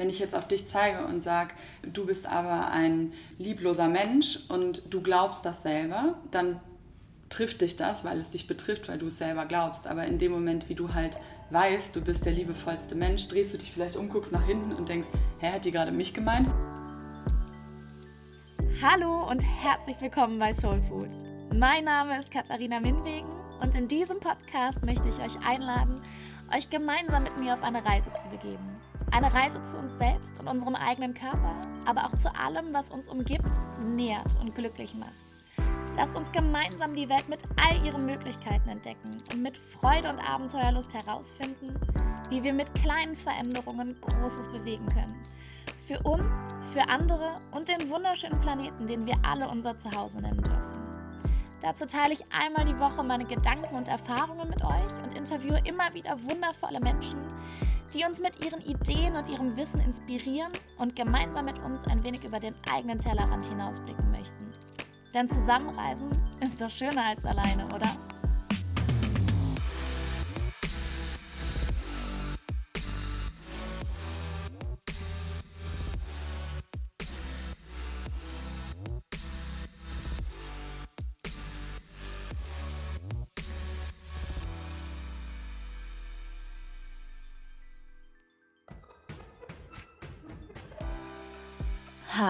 Wenn ich jetzt auf dich zeige und sage, du bist aber ein liebloser Mensch und du glaubst das selber, dann trifft dich das, weil es dich betrifft, weil du es selber glaubst. Aber in dem Moment, wie du halt weißt, du bist der liebevollste Mensch, drehst du dich vielleicht um, guckst nach hinten und denkst, hä, hat die gerade mich gemeint? Hallo und herzlich willkommen bei Soul Food. Mein Name ist Katharina Minwegen und in diesem Podcast möchte ich euch einladen, euch gemeinsam mit mir auf eine Reise zu begeben. Eine Reise zu uns selbst und unserem eigenen Körper, aber auch zu allem, was uns umgibt, nährt und glücklich macht. Lasst uns gemeinsam die Welt mit all ihren Möglichkeiten entdecken und mit Freude und Abenteuerlust herausfinden, wie wir mit kleinen Veränderungen Großes bewegen können. Für uns, für andere und den wunderschönen Planeten, den wir alle unser Zuhause nennen dürfen. Dazu teile ich einmal die Woche meine Gedanken und Erfahrungen mit euch und interviewe immer wieder wundervolle Menschen, die uns mit ihren Ideen und ihrem Wissen inspirieren und gemeinsam mit uns ein wenig über den eigenen Tellerrand hinausblicken möchten. Denn zusammenreisen ist doch schöner als alleine, oder?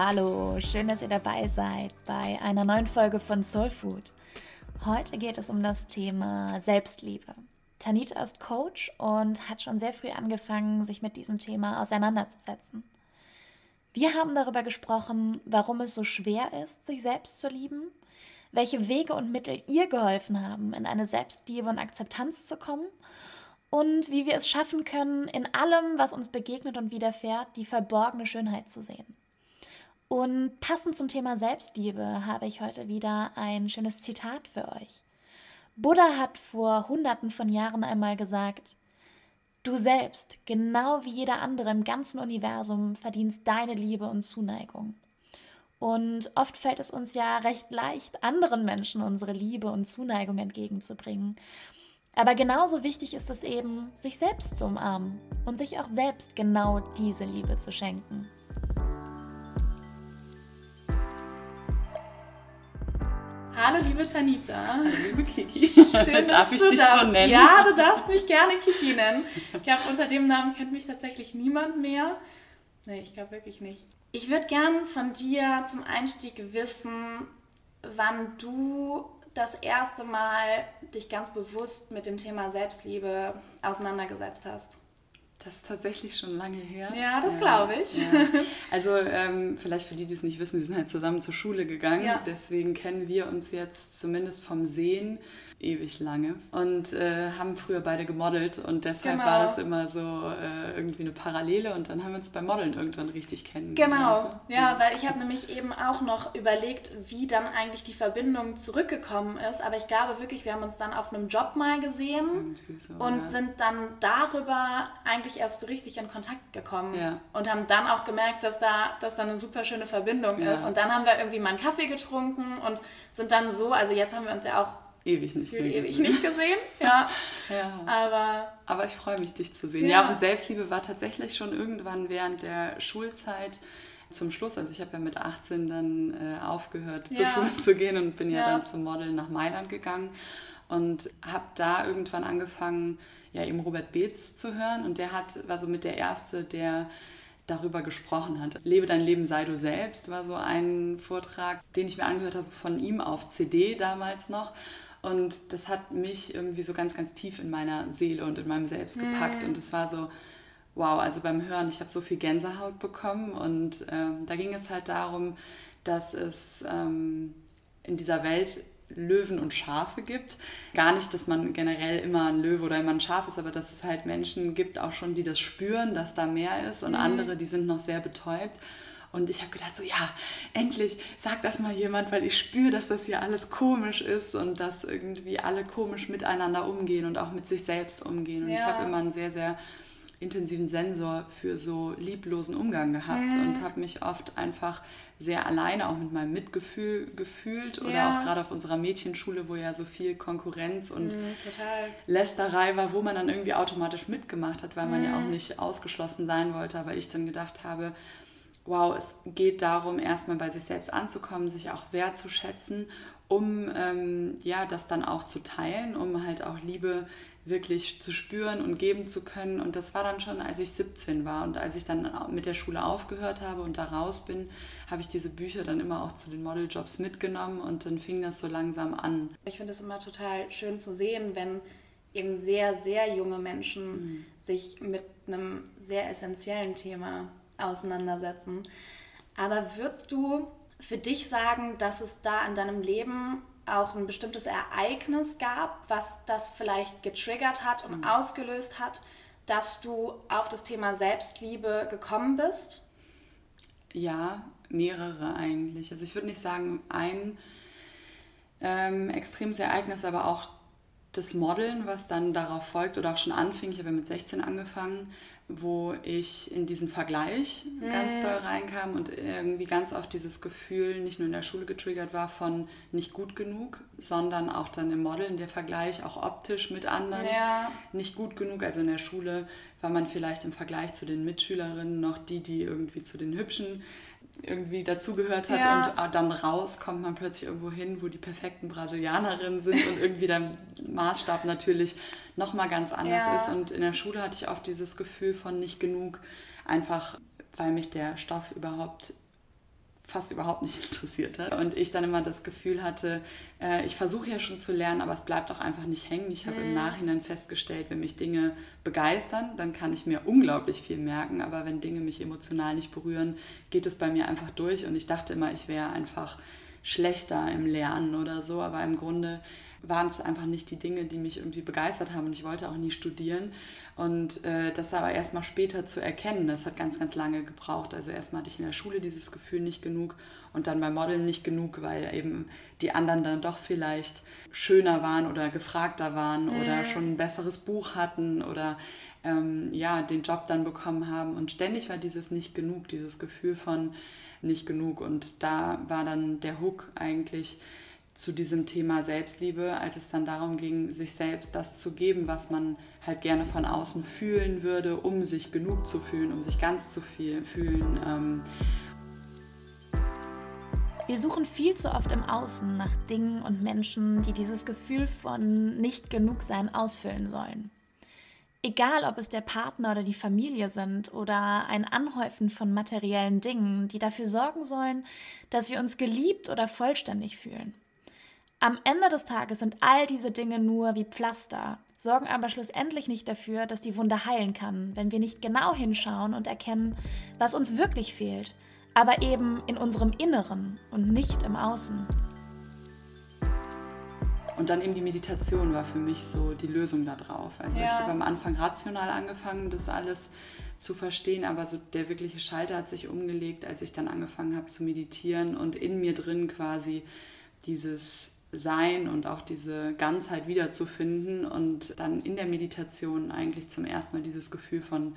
Hallo, schön, dass ihr dabei seid bei einer neuen Folge von Soul Food. Heute geht es um das Thema Selbstliebe. Tanita ist Coach und hat schon sehr früh angefangen, sich mit diesem Thema auseinanderzusetzen. Wir haben darüber gesprochen, warum es so schwer ist, sich selbst zu lieben, welche Wege und Mittel ihr geholfen haben, in eine Selbstliebe und Akzeptanz zu kommen und wie wir es schaffen können, in allem, was uns begegnet und widerfährt, die verborgene Schönheit zu sehen. Und passend zum Thema Selbstliebe habe ich heute wieder ein schönes Zitat für euch. Buddha hat vor Hunderten von Jahren einmal gesagt, Du selbst, genau wie jeder andere im ganzen Universum, verdienst deine Liebe und Zuneigung. Und oft fällt es uns ja recht leicht, anderen Menschen unsere Liebe und Zuneigung entgegenzubringen. Aber genauso wichtig ist es eben, sich selbst zu umarmen und sich auch selbst genau diese Liebe zu schenken. Hallo, liebe Tanita. Hallo, liebe Kiki. Schön, Darf dass ich du dich darfst. so nennen? Ja, du darfst mich gerne Kiki nennen. Ich glaube, unter dem Namen kennt mich tatsächlich niemand mehr. Nee, ich glaube wirklich nicht. Ich würde gern von dir zum Einstieg wissen, wann du das erste Mal dich ganz bewusst mit dem Thema Selbstliebe auseinandergesetzt hast. Das ist tatsächlich schon lange her. Ja, das glaube ich. Ja. Also ähm, vielleicht für die, die es nicht wissen, wir sind halt zusammen zur Schule gegangen. Ja. Deswegen kennen wir uns jetzt zumindest vom Sehen ewig lange und äh, haben früher beide gemodelt und deshalb genau. war das immer so äh, irgendwie eine Parallele und dann haben wir uns beim Modeln irgendwann richtig kennengelernt. Genau, ne? ja, weil ich habe nämlich eben auch noch überlegt, wie dann eigentlich die Verbindung zurückgekommen ist, aber ich glaube wirklich, wir haben uns dann auf einem Job mal gesehen so, und ja. sind dann darüber eigentlich erst so richtig in Kontakt gekommen ja. und haben dann auch gemerkt, dass da, dass da eine super schöne Verbindung ja. ist und dann haben wir irgendwie mal einen Kaffee getrunken und sind dann so, also jetzt haben wir uns ja auch ewig nicht mehr ewig gesehen. nicht gesehen, ja. ja. Aber, Aber ich freue mich, dich zu sehen. Ja. ja, und Selbstliebe war tatsächlich schon irgendwann während der Schulzeit zum Schluss. Also ich habe ja mit 18 dann äh, aufgehört, ja. zur Schule zu gehen und bin ja, ja dann zum Model nach Mailand gegangen und habe da irgendwann angefangen, ja eben Robert Beetz zu hören und der hat, war so mit der Erste, der darüber gesprochen hat. Lebe dein Leben, sei du selbst war so ein Vortrag, den ich mir angehört habe von ihm auf CD damals noch. Und das hat mich irgendwie so ganz, ganz tief in meiner Seele und in meinem Selbst gepackt. Mhm. Und es war so, wow, also beim Hören, ich habe so viel Gänsehaut bekommen. Und ähm, da ging es halt darum, dass es ähm, in dieser Welt Löwen und Schafe gibt. Gar nicht, dass man generell immer ein Löwe oder immer ein Schaf ist, aber dass es halt Menschen gibt, auch schon, die das spüren, dass da mehr ist und mhm. andere, die sind noch sehr betäubt. Und ich habe gedacht, so ja, endlich sagt das mal jemand, weil ich spüre, dass das hier alles komisch ist und dass irgendwie alle komisch miteinander umgehen und auch mit sich selbst umgehen. Und ja. ich habe immer ein sehr, sehr intensiven Sensor für so lieblosen Umgang gehabt mhm. und habe mich oft einfach sehr alleine auch mit meinem Mitgefühl gefühlt oder ja. auch gerade auf unserer Mädchenschule, wo ja so viel Konkurrenz und mhm, Lästerei war, wo man dann irgendwie automatisch mitgemacht hat, weil man ja auch mhm. nicht ausgeschlossen sein wollte, aber ich dann gedacht habe, wow, es geht darum, erstmal bei sich selbst anzukommen, sich auch wertzuschätzen, um ähm, ja, das dann auch zu teilen, um halt auch Liebe wirklich zu spüren und geben zu können. Und das war dann schon, als ich 17 war. Und als ich dann mit der Schule aufgehört habe und da raus bin, habe ich diese Bücher dann immer auch zu den Modeljobs mitgenommen und dann fing das so langsam an. Ich finde es immer total schön zu sehen, wenn eben sehr, sehr junge Menschen mhm. sich mit einem sehr essentiellen Thema auseinandersetzen. Aber würdest du für dich sagen, dass es da in deinem Leben auch ein bestimmtes Ereignis gab, was das vielleicht getriggert hat und mhm. ausgelöst hat, dass du auf das Thema Selbstliebe gekommen bist? Ja, mehrere eigentlich. Also ich würde nicht sagen ein ähm, extremes Ereignis, aber auch das Modeln, was dann darauf folgt oder auch schon anfing. Ich habe ja mit 16 angefangen, wo ich in diesen Vergleich mhm. ganz doll reinkam und irgendwie ganz oft dieses Gefühl nicht nur in der Schule getriggert war von nicht gut genug, sondern auch dann im Modeln der Vergleich, auch optisch mit anderen, ja. nicht gut genug. Also in der Schule war man vielleicht im Vergleich zu den Mitschülerinnen noch die, die irgendwie zu den Hübschen irgendwie dazugehört hat ja. und äh, dann raus kommt man plötzlich irgendwo hin, wo die perfekten Brasilianerinnen sind und irgendwie der Maßstab natürlich nochmal ganz anders ja. ist. Und in der Schule hatte ich oft dieses Gefühl von nicht genug, einfach weil mich der Stoff überhaupt fast überhaupt nicht interessiert hat. Und ich dann immer das Gefühl hatte, äh, ich versuche ja schon zu lernen, aber es bleibt auch einfach nicht hängen. Ich habe mhm. im Nachhinein festgestellt, wenn mich Dinge begeistern, dann kann ich mir unglaublich viel merken. Aber wenn Dinge mich emotional nicht berühren, geht es bei mir einfach durch. Und ich dachte immer, ich wäre einfach schlechter im Lernen oder so. Aber im Grunde waren es einfach nicht die Dinge, die mich irgendwie begeistert haben und ich wollte auch nie studieren. Und äh, das aber erstmal später zu erkennen, das hat ganz, ganz lange gebraucht. Also erstmal hatte ich in der Schule dieses Gefühl nicht genug und dann beim Modeln nicht genug, weil eben die anderen dann doch vielleicht schöner waren oder gefragter waren mhm. oder schon ein besseres Buch hatten oder ähm, ja, den Job dann bekommen haben. Und ständig war dieses nicht genug, dieses Gefühl von nicht genug. Und da war dann der Hook eigentlich, zu diesem Thema Selbstliebe, als es dann darum ging, sich selbst das zu geben, was man halt gerne von außen fühlen würde, um sich genug zu fühlen, um sich ganz zu viel fühlen. Ähm wir suchen viel zu oft im Außen nach Dingen und Menschen, die dieses Gefühl von nicht genug sein ausfüllen sollen. Egal, ob es der Partner oder die Familie sind oder ein Anhäufen von materiellen Dingen, die dafür sorgen sollen, dass wir uns geliebt oder vollständig fühlen. Am Ende des Tages sind all diese Dinge nur wie Pflaster, sorgen aber schlussendlich nicht dafür, dass die Wunde heilen kann, wenn wir nicht genau hinschauen und erkennen, was uns wirklich fehlt, aber eben in unserem Inneren und nicht im Außen. Und dann eben die Meditation war für mich so die Lösung darauf. Also ja. ich habe am Anfang rational angefangen, das alles zu verstehen, aber so der wirkliche Schalter hat sich umgelegt, als ich dann angefangen habe zu meditieren und in mir drin quasi dieses sein und auch diese Ganzheit wiederzufinden und dann in der Meditation eigentlich zum ersten Mal dieses Gefühl von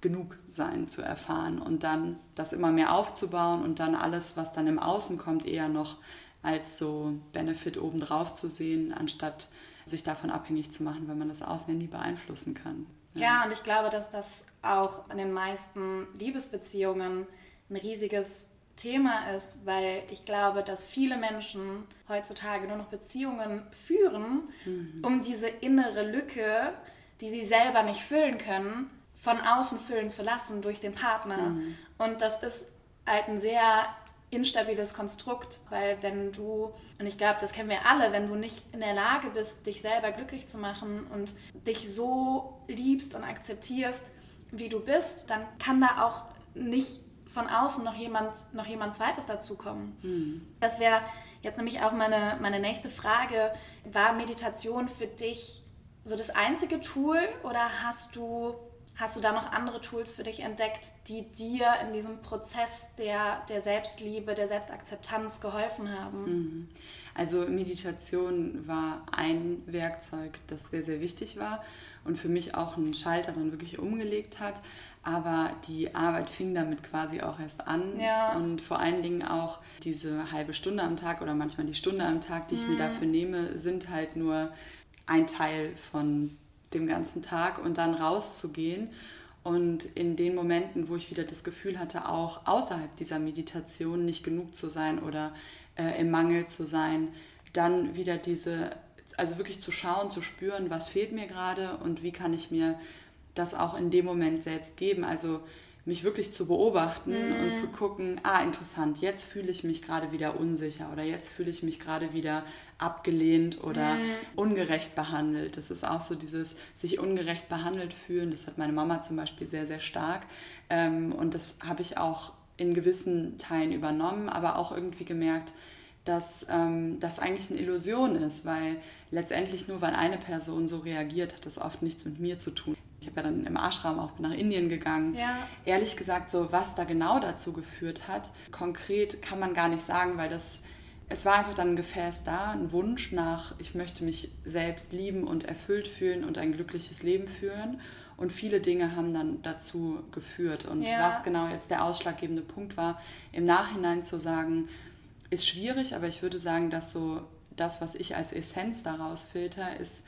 genug sein zu erfahren und dann das immer mehr aufzubauen und dann alles, was dann im Außen kommt, eher noch als so Benefit obendrauf zu sehen, anstatt sich davon abhängig zu machen, weil man das Außen ja nie beeinflussen kann. Ja. ja, und ich glaube, dass das auch in den meisten Liebesbeziehungen ein riesiges Thema ist, weil ich glaube, dass viele Menschen heutzutage nur noch Beziehungen führen, mhm. um diese innere Lücke, die sie selber nicht füllen können, von außen füllen zu lassen durch den Partner. Mhm. Und das ist halt ein sehr instabiles Konstrukt, weil wenn du, und ich glaube, das kennen wir alle, wenn du nicht in der Lage bist, dich selber glücklich zu machen und dich so liebst und akzeptierst, wie du bist, dann kann da auch nicht von außen noch jemand, noch jemand Zweites dazukommen. Mhm. Das wäre jetzt nämlich auch meine, meine nächste Frage. War Meditation für dich so das einzige Tool oder hast du, hast du da noch andere Tools für dich entdeckt, die dir in diesem Prozess der, der Selbstliebe, der Selbstakzeptanz geholfen haben? Mhm. Also Meditation war ein Werkzeug, das sehr, sehr wichtig war und für mich auch einen Schalter dann wirklich umgelegt hat. Aber die Arbeit fing damit quasi auch erst an. Ja. Und vor allen Dingen auch diese halbe Stunde am Tag oder manchmal die Stunde am Tag, die ich mhm. mir dafür nehme, sind halt nur ein Teil von dem ganzen Tag. Und dann rauszugehen und in den Momenten, wo ich wieder das Gefühl hatte, auch außerhalb dieser Meditation nicht genug zu sein oder äh, im Mangel zu sein, dann wieder diese, also wirklich zu schauen, zu spüren, was fehlt mir gerade und wie kann ich mir das auch in dem Moment selbst geben. Also mich wirklich zu beobachten mhm. und zu gucken, ah, interessant, jetzt fühle ich mich gerade wieder unsicher oder jetzt fühle ich mich gerade wieder abgelehnt oder mhm. ungerecht behandelt. Das ist auch so dieses sich ungerecht behandelt fühlen. Das hat meine Mama zum Beispiel sehr, sehr stark. Ähm, und das habe ich auch in gewissen Teilen übernommen, aber auch irgendwie gemerkt, dass ähm, das eigentlich eine Illusion ist, weil letztendlich nur weil eine Person so reagiert, hat das oft nichts mit mir zu tun. Ich habe ja dann im Ashram auch nach Indien gegangen. Ja. Ehrlich gesagt, so was da genau dazu geführt hat, konkret kann man gar nicht sagen, weil das es war einfach dann ein Gefäß da, ein Wunsch nach, ich möchte mich selbst lieben und erfüllt fühlen und ein glückliches Leben führen. Und viele Dinge haben dann dazu geführt. Und ja. was genau jetzt der ausschlaggebende Punkt war, im Nachhinein zu sagen, ist schwierig, aber ich würde sagen, dass so das, was ich als Essenz daraus filter, ist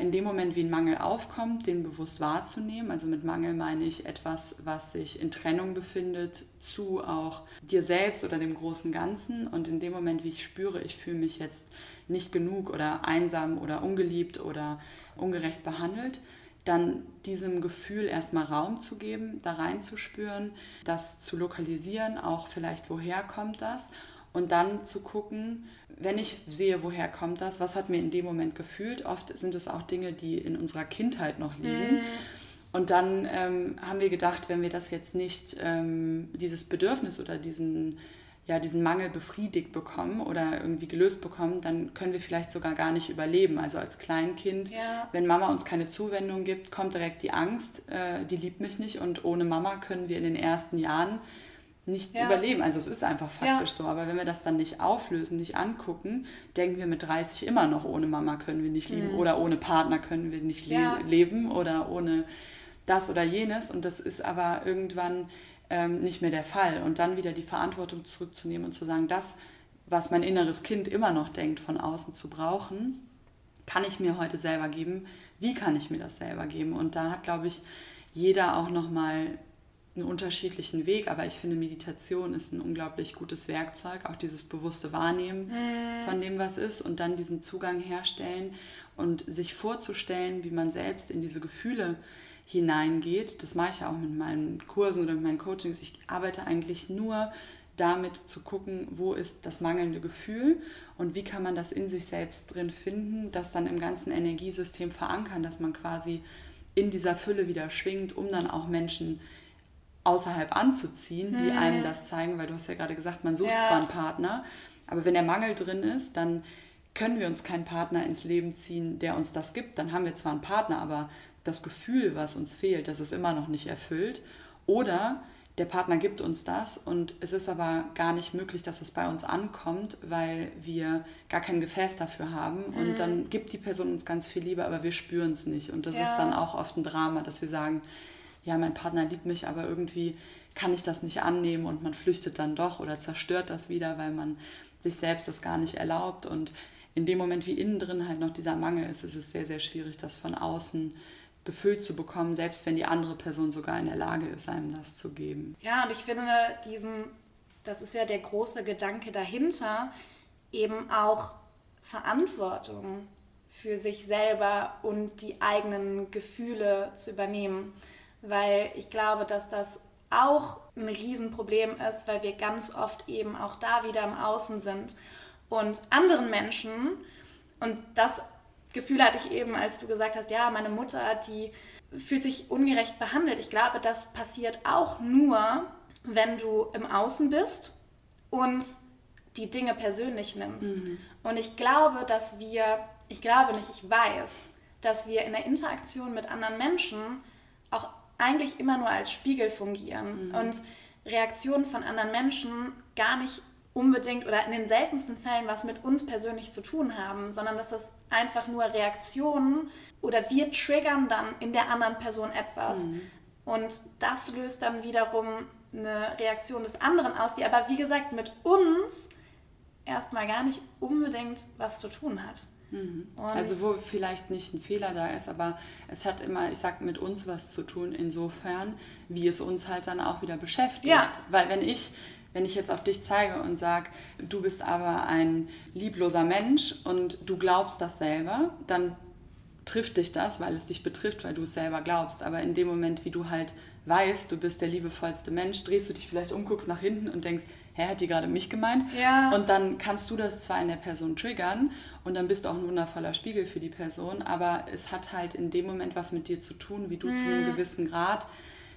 in dem Moment, wie ein Mangel aufkommt, den bewusst wahrzunehmen. Also mit Mangel meine ich etwas, was sich in Trennung befindet zu auch dir selbst oder dem großen Ganzen. Und in dem Moment, wie ich spüre, ich fühle mich jetzt nicht genug oder einsam oder ungeliebt oder ungerecht behandelt, dann diesem Gefühl erstmal Raum zu geben, da reinzuspüren, das zu lokalisieren, auch vielleicht woher kommt das und dann zu gucken, wenn ich sehe, woher kommt das, was hat mir in dem Moment gefühlt. Oft sind es auch Dinge, die in unserer Kindheit noch liegen. Mhm. Und dann ähm, haben wir gedacht, wenn wir das jetzt nicht, ähm, dieses Bedürfnis oder diesen, ja, diesen Mangel befriedigt bekommen oder irgendwie gelöst bekommen, dann können wir vielleicht sogar gar nicht überleben. Also als Kleinkind, ja. wenn Mama uns keine Zuwendung gibt, kommt direkt die Angst, äh, die liebt mich nicht und ohne Mama können wir in den ersten Jahren nicht ja. überleben. Also es ist einfach faktisch ja. so. Aber wenn wir das dann nicht auflösen, nicht angucken, denken wir mit 30 immer noch, ohne Mama können wir nicht leben mhm. oder ohne Partner können wir nicht ja. le leben oder ohne das oder jenes. Und das ist aber irgendwann ähm, nicht mehr der Fall. Und dann wieder die Verantwortung zurückzunehmen und zu sagen, das, was mein inneres Kind immer noch denkt, von außen zu brauchen, kann ich mir heute selber geben. Wie kann ich mir das selber geben? Und da hat, glaube ich, jeder auch nochmal einen unterschiedlichen Weg, aber ich finde, Meditation ist ein unglaublich gutes Werkzeug, auch dieses bewusste Wahrnehmen mhm. von dem, was ist und dann diesen Zugang herstellen und sich vorzustellen, wie man selbst in diese Gefühle hineingeht. Das mache ich auch mit meinen Kursen oder mit meinen Coachings. Ich arbeite eigentlich nur damit zu gucken, wo ist das mangelnde Gefühl und wie kann man das in sich selbst drin finden, das dann im ganzen Energiesystem verankern, dass man quasi in dieser Fülle wieder schwingt, um dann auch Menschen außerhalb anzuziehen, die mhm. einem das zeigen, weil du hast ja gerade gesagt, man sucht ja. zwar einen Partner, aber wenn der Mangel drin ist, dann können wir uns keinen Partner ins Leben ziehen, der uns das gibt. Dann haben wir zwar einen Partner, aber das Gefühl, was uns fehlt, das ist immer noch nicht erfüllt. Oder der Partner gibt uns das und es ist aber gar nicht möglich, dass es bei uns ankommt, weil wir gar kein Gefäß dafür haben. Mhm. Und dann gibt die Person uns ganz viel Liebe, aber wir spüren es nicht. Und das ja. ist dann auch oft ein Drama, dass wir sagen, ja, mein Partner liebt mich, aber irgendwie kann ich das nicht annehmen und man flüchtet dann doch oder zerstört das wieder, weil man sich selbst das gar nicht erlaubt. Und in dem Moment, wie innen drin halt noch dieser Mangel ist, ist es sehr, sehr schwierig, das von außen gefüllt zu bekommen, selbst wenn die andere Person sogar in der Lage ist, einem das zu geben. Ja, und ich finde diesen, das ist ja der große Gedanke dahinter, eben auch Verantwortung für sich selber und die eigenen Gefühle zu übernehmen weil ich glaube, dass das auch ein Riesenproblem ist, weil wir ganz oft eben auch da wieder im Außen sind und anderen Menschen, und das Gefühl hatte ich eben, als du gesagt hast, ja, meine Mutter, die fühlt sich ungerecht behandelt. Ich glaube, das passiert auch nur, wenn du im Außen bist und die Dinge persönlich nimmst. Mhm. Und ich glaube, dass wir, ich glaube nicht, ich weiß, dass wir in der Interaktion mit anderen Menschen eigentlich immer nur als Spiegel fungieren mhm. und Reaktionen von anderen Menschen gar nicht unbedingt oder in den seltensten Fällen was mit uns persönlich zu tun haben, sondern dass das einfach nur Reaktionen oder wir triggern dann in der anderen Person etwas. Mhm. Und das löst dann wiederum eine Reaktion des anderen aus, die aber, wie gesagt, mit uns erstmal gar nicht unbedingt was zu tun hat. Mhm. Also wo vielleicht nicht ein Fehler da ist, aber es hat immer, ich sag, mit uns was zu tun, insofern, wie es uns halt dann auch wieder beschäftigt. Ja. Weil wenn ich, wenn ich jetzt auf dich zeige und sage, du bist aber ein liebloser Mensch und du glaubst das selber, dann trifft dich das, weil es dich betrifft, weil du es selber glaubst. Aber in dem Moment, wie du halt weißt, du bist der liebevollste Mensch, drehst du dich vielleicht um, guckst nach hinten und denkst, hä, hat die gerade mich gemeint? Ja. Und dann kannst du das zwar in der Person triggern und dann bist du auch ein wundervoller Spiegel für die Person, aber es hat halt in dem Moment was mit dir zu tun, wie du mhm. zu einem gewissen Grad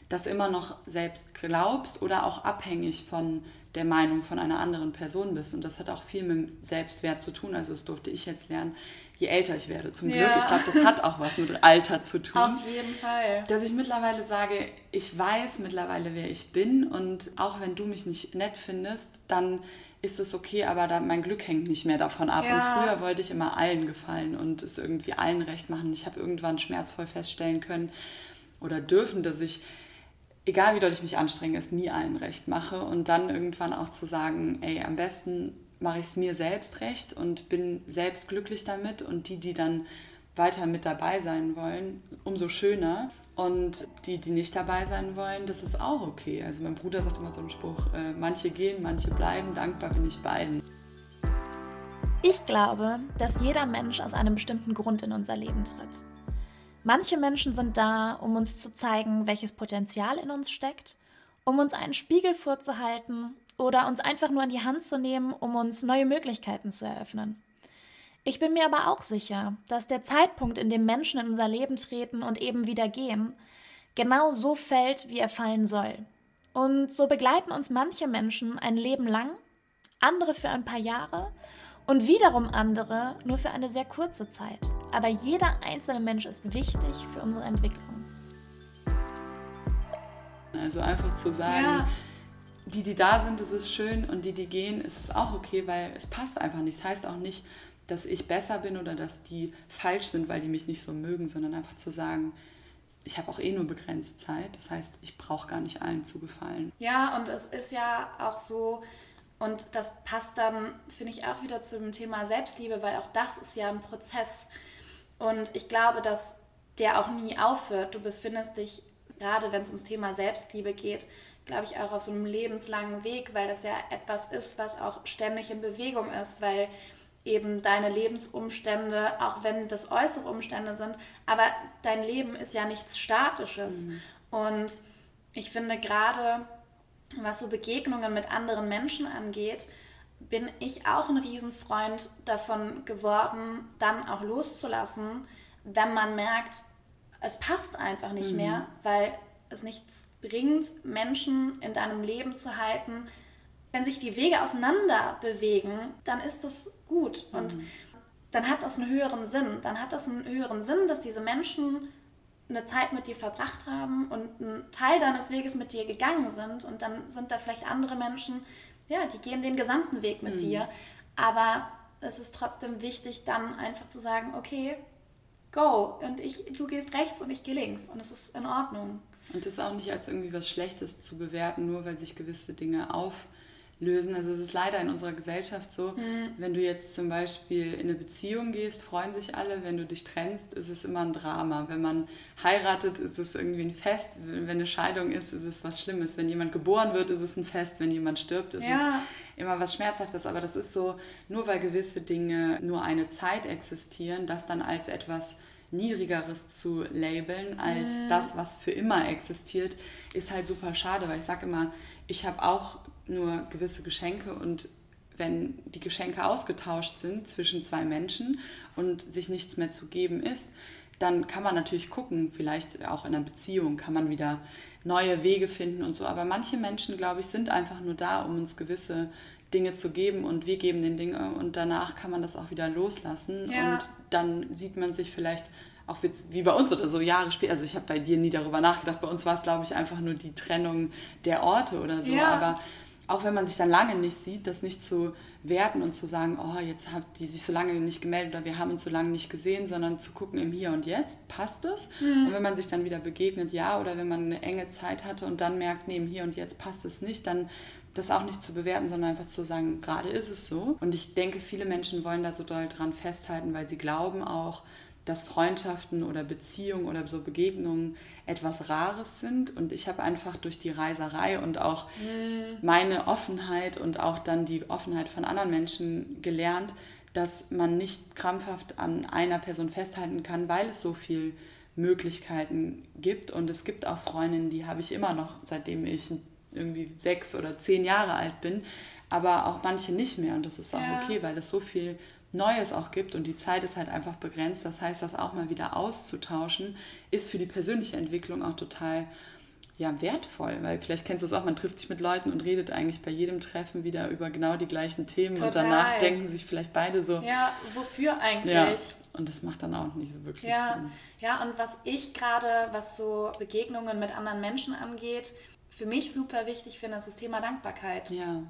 das immer noch selbst glaubst oder auch abhängig von der Meinung von einer anderen Person bist. Und das hat auch viel mit dem Selbstwert zu tun. Also das durfte ich jetzt lernen, je älter ich werde, zum ja. Glück. Ich glaube, das hat auch was mit Alter zu tun. Auf jeden Fall. Dass ich mittlerweile sage, ich weiß mittlerweile, wer ich bin. Und auch wenn du mich nicht nett findest, dann ist es okay, aber da, mein Glück hängt nicht mehr davon ab. Ja. Und früher wollte ich immer allen gefallen und es irgendwie allen recht machen. Ich habe irgendwann schmerzvoll feststellen können oder dürfen, dass ich egal wie doll ich mich anstrenge, es nie allen recht mache und dann irgendwann auch zu sagen, ey, am besten mache ich es mir selbst recht und bin selbst glücklich damit und die, die dann weiter mit dabei sein wollen, umso schöner. Und die, die nicht dabei sein wollen, das ist auch okay. Also mein Bruder sagt immer so einen Spruch, äh, manche gehen, manche bleiben, dankbar bin ich beiden. Ich glaube, dass jeder Mensch aus einem bestimmten Grund in unser Leben tritt. Manche Menschen sind da, um uns zu zeigen, welches Potenzial in uns steckt, um uns einen Spiegel vorzuhalten oder uns einfach nur in die Hand zu nehmen, um uns neue Möglichkeiten zu eröffnen. Ich bin mir aber auch sicher, dass der Zeitpunkt, in dem Menschen in unser Leben treten und eben wieder gehen, genau so fällt, wie er fallen soll. Und so begleiten uns manche Menschen ein Leben lang, andere für ein paar Jahre und wiederum andere nur für eine sehr kurze Zeit. Aber jeder einzelne Mensch ist wichtig für unsere Entwicklung. Also einfach zu sagen, ja. Die, die da sind, ist es schön und die, die gehen, ist es auch okay, weil es passt einfach nicht. Das heißt auch nicht, dass ich besser bin oder dass die falsch sind, weil die mich nicht so mögen, sondern einfach zu sagen, ich habe auch eh nur begrenzt Zeit. Das heißt, ich brauche gar nicht allen zu gefallen. Ja, und es ist ja auch so, und das passt dann, finde ich, auch wieder zum Thema Selbstliebe, weil auch das ist ja ein Prozess. Und ich glaube, dass der auch nie aufhört. Du befindest dich, gerade wenn es ums Thema Selbstliebe geht, glaube ich, auch auf so einem lebenslangen Weg, weil das ja etwas ist, was auch ständig in Bewegung ist, weil eben deine Lebensumstände, auch wenn das äußere Umstände sind, aber dein Leben ist ja nichts Statisches. Mhm. Und ich finde gerade was so Begegnungen mit anderen Menschen angeht, bin ich auch ein Riesenfreund davon geworden, dann auch loszulassen, wenn man merkt, es passt einfach nicht mhm. mehr, weil es nichts bringt, Menschen in deinem Leben zu halten. Wenn sich die Wege auseinander bewegen, dann ist das gut und mhm. dann hat das einen höheren Sinn. Dann hat das einen höheren Sinn, dass diese Menschen eine Zeit mit dir verbracht haben und einen Teil deines Weges mit dir gegangen sind und dann sind da vielleicht andere Menschen, ja, die gehen den gesamten Weg mit mhm. dir. Aber es ist trotzdem wichtig, dann einfach zu sagen, okay, go und ich, du gehst rechts und ich gehe links und es ist in Ordnung. Und das auch nicht als irgendwie was Schlechtes zu bewerten, nur weil sich gewisse Dinge auf lösen. Also es ist leider in unserer Gesellschaft so, mhm. wenn du jetzt zum Beispiel in eine Beziehung gehst, freuen sich alle. Wenn du dich trennst, ist es immer ein Drama. Wenn man heiratet, ist es irgendwie ein Fest. Wenn eine Scheidung ist, ist es was Schlimmes. Wenn jemand geboren wird, ist es ein Fest. Wenn jemand stirbt, ist ja. es immer was Schmerzhaftes. Aber das ist so, nur weil gewisse Dinge nur eine Zeit existieren, das dann als etwas Niedrigeres zu labeln als mhm. das, was für immer existiert, ist halt super schade, weil ich sage immer, ich habe auch nur gewisse Geschenke und wenn die Geschenke ausgetauscht sind zwischen zwei Menschen und sich nichts mehr zu geben ist, dann kann man natürlich gucken, vielleicht auch in einer Beziehung kann man wieder neue Wege finden und so. Aber manche Menschen, glaube ich, sind einfach nur da, um uns gewisse Dinge zu geben und wir geben den Dinge und danach kann man das auch wieder loslassen ja. und dann sieht man sich vielleicht auch wie bei uns oder so Jahre später. Also ich habe bei dir nie darüber nachgedacht. Bei uns war es, glaube ich, einfach nur die Trennung der Orte oder so. Ja. Aber auch wenn man sich dann lange nicht sieht, das nicht zu werten und zu sagen, oh, jetzt hat die sich so lange nicht gemeldet oder wir haben uns so lange nicht gesehen, sondern zu gucken im Hier und Jetzt, passt es? Mhm. Und wenn man sich dann wieder begegnet, ja, oder wenn man eine enge Zeit hatte und dann merkt, nee, im Hier und Jetzt passt es nicht, dann das auch nicht zu bewerten, sondern einfach zu sagen, gerade ist es so. Und ich denke, viele Menschen wollen da so doll dran festhalten, weil sie glauben auch, dass Freundschaften oder Beziehungen oder so Begegnungen etwas Rares sind. Und ich habe einfach durch die Reiserei und auch mhm. meine Offenheit und auch dann die Offenheit von anderen Menschen gelernt, dass man nicht krampfhaft an einer Person festhalten kann, weil es so viel Möglichkeiten gibt. Und es gibt auch Freundinnen, die habe ich immer noch, seitdem ich irgendwie sechs oder zehn Jahre alt bin, aber auch manche nicht mehr. Und das ist auch ja. okay, weil es so viel Neues auch gibt und die Zeit ist halt einfach begrenzt. Das heißt, das auch mal wieder auszutauschen, ist für die persönliche Entwicklung auch total ja, wertvoll, weil vielleicht kennst du es auch, man trifft sich mit Leuten und redet eigentlich bei jedem Treffen wieder über genau die gleichen Themen total. und danach denken sich vielleicht beide so. Ja, wofür eigentlich? Ja, und das macht dann auch nicht so wirklich ja, Sinn. Ja, und was ich gerade, was so Begegnungen mit anderen Menschen angeht, für mich super wichtig finde, ist das Thema Dankbarkeit. Ja.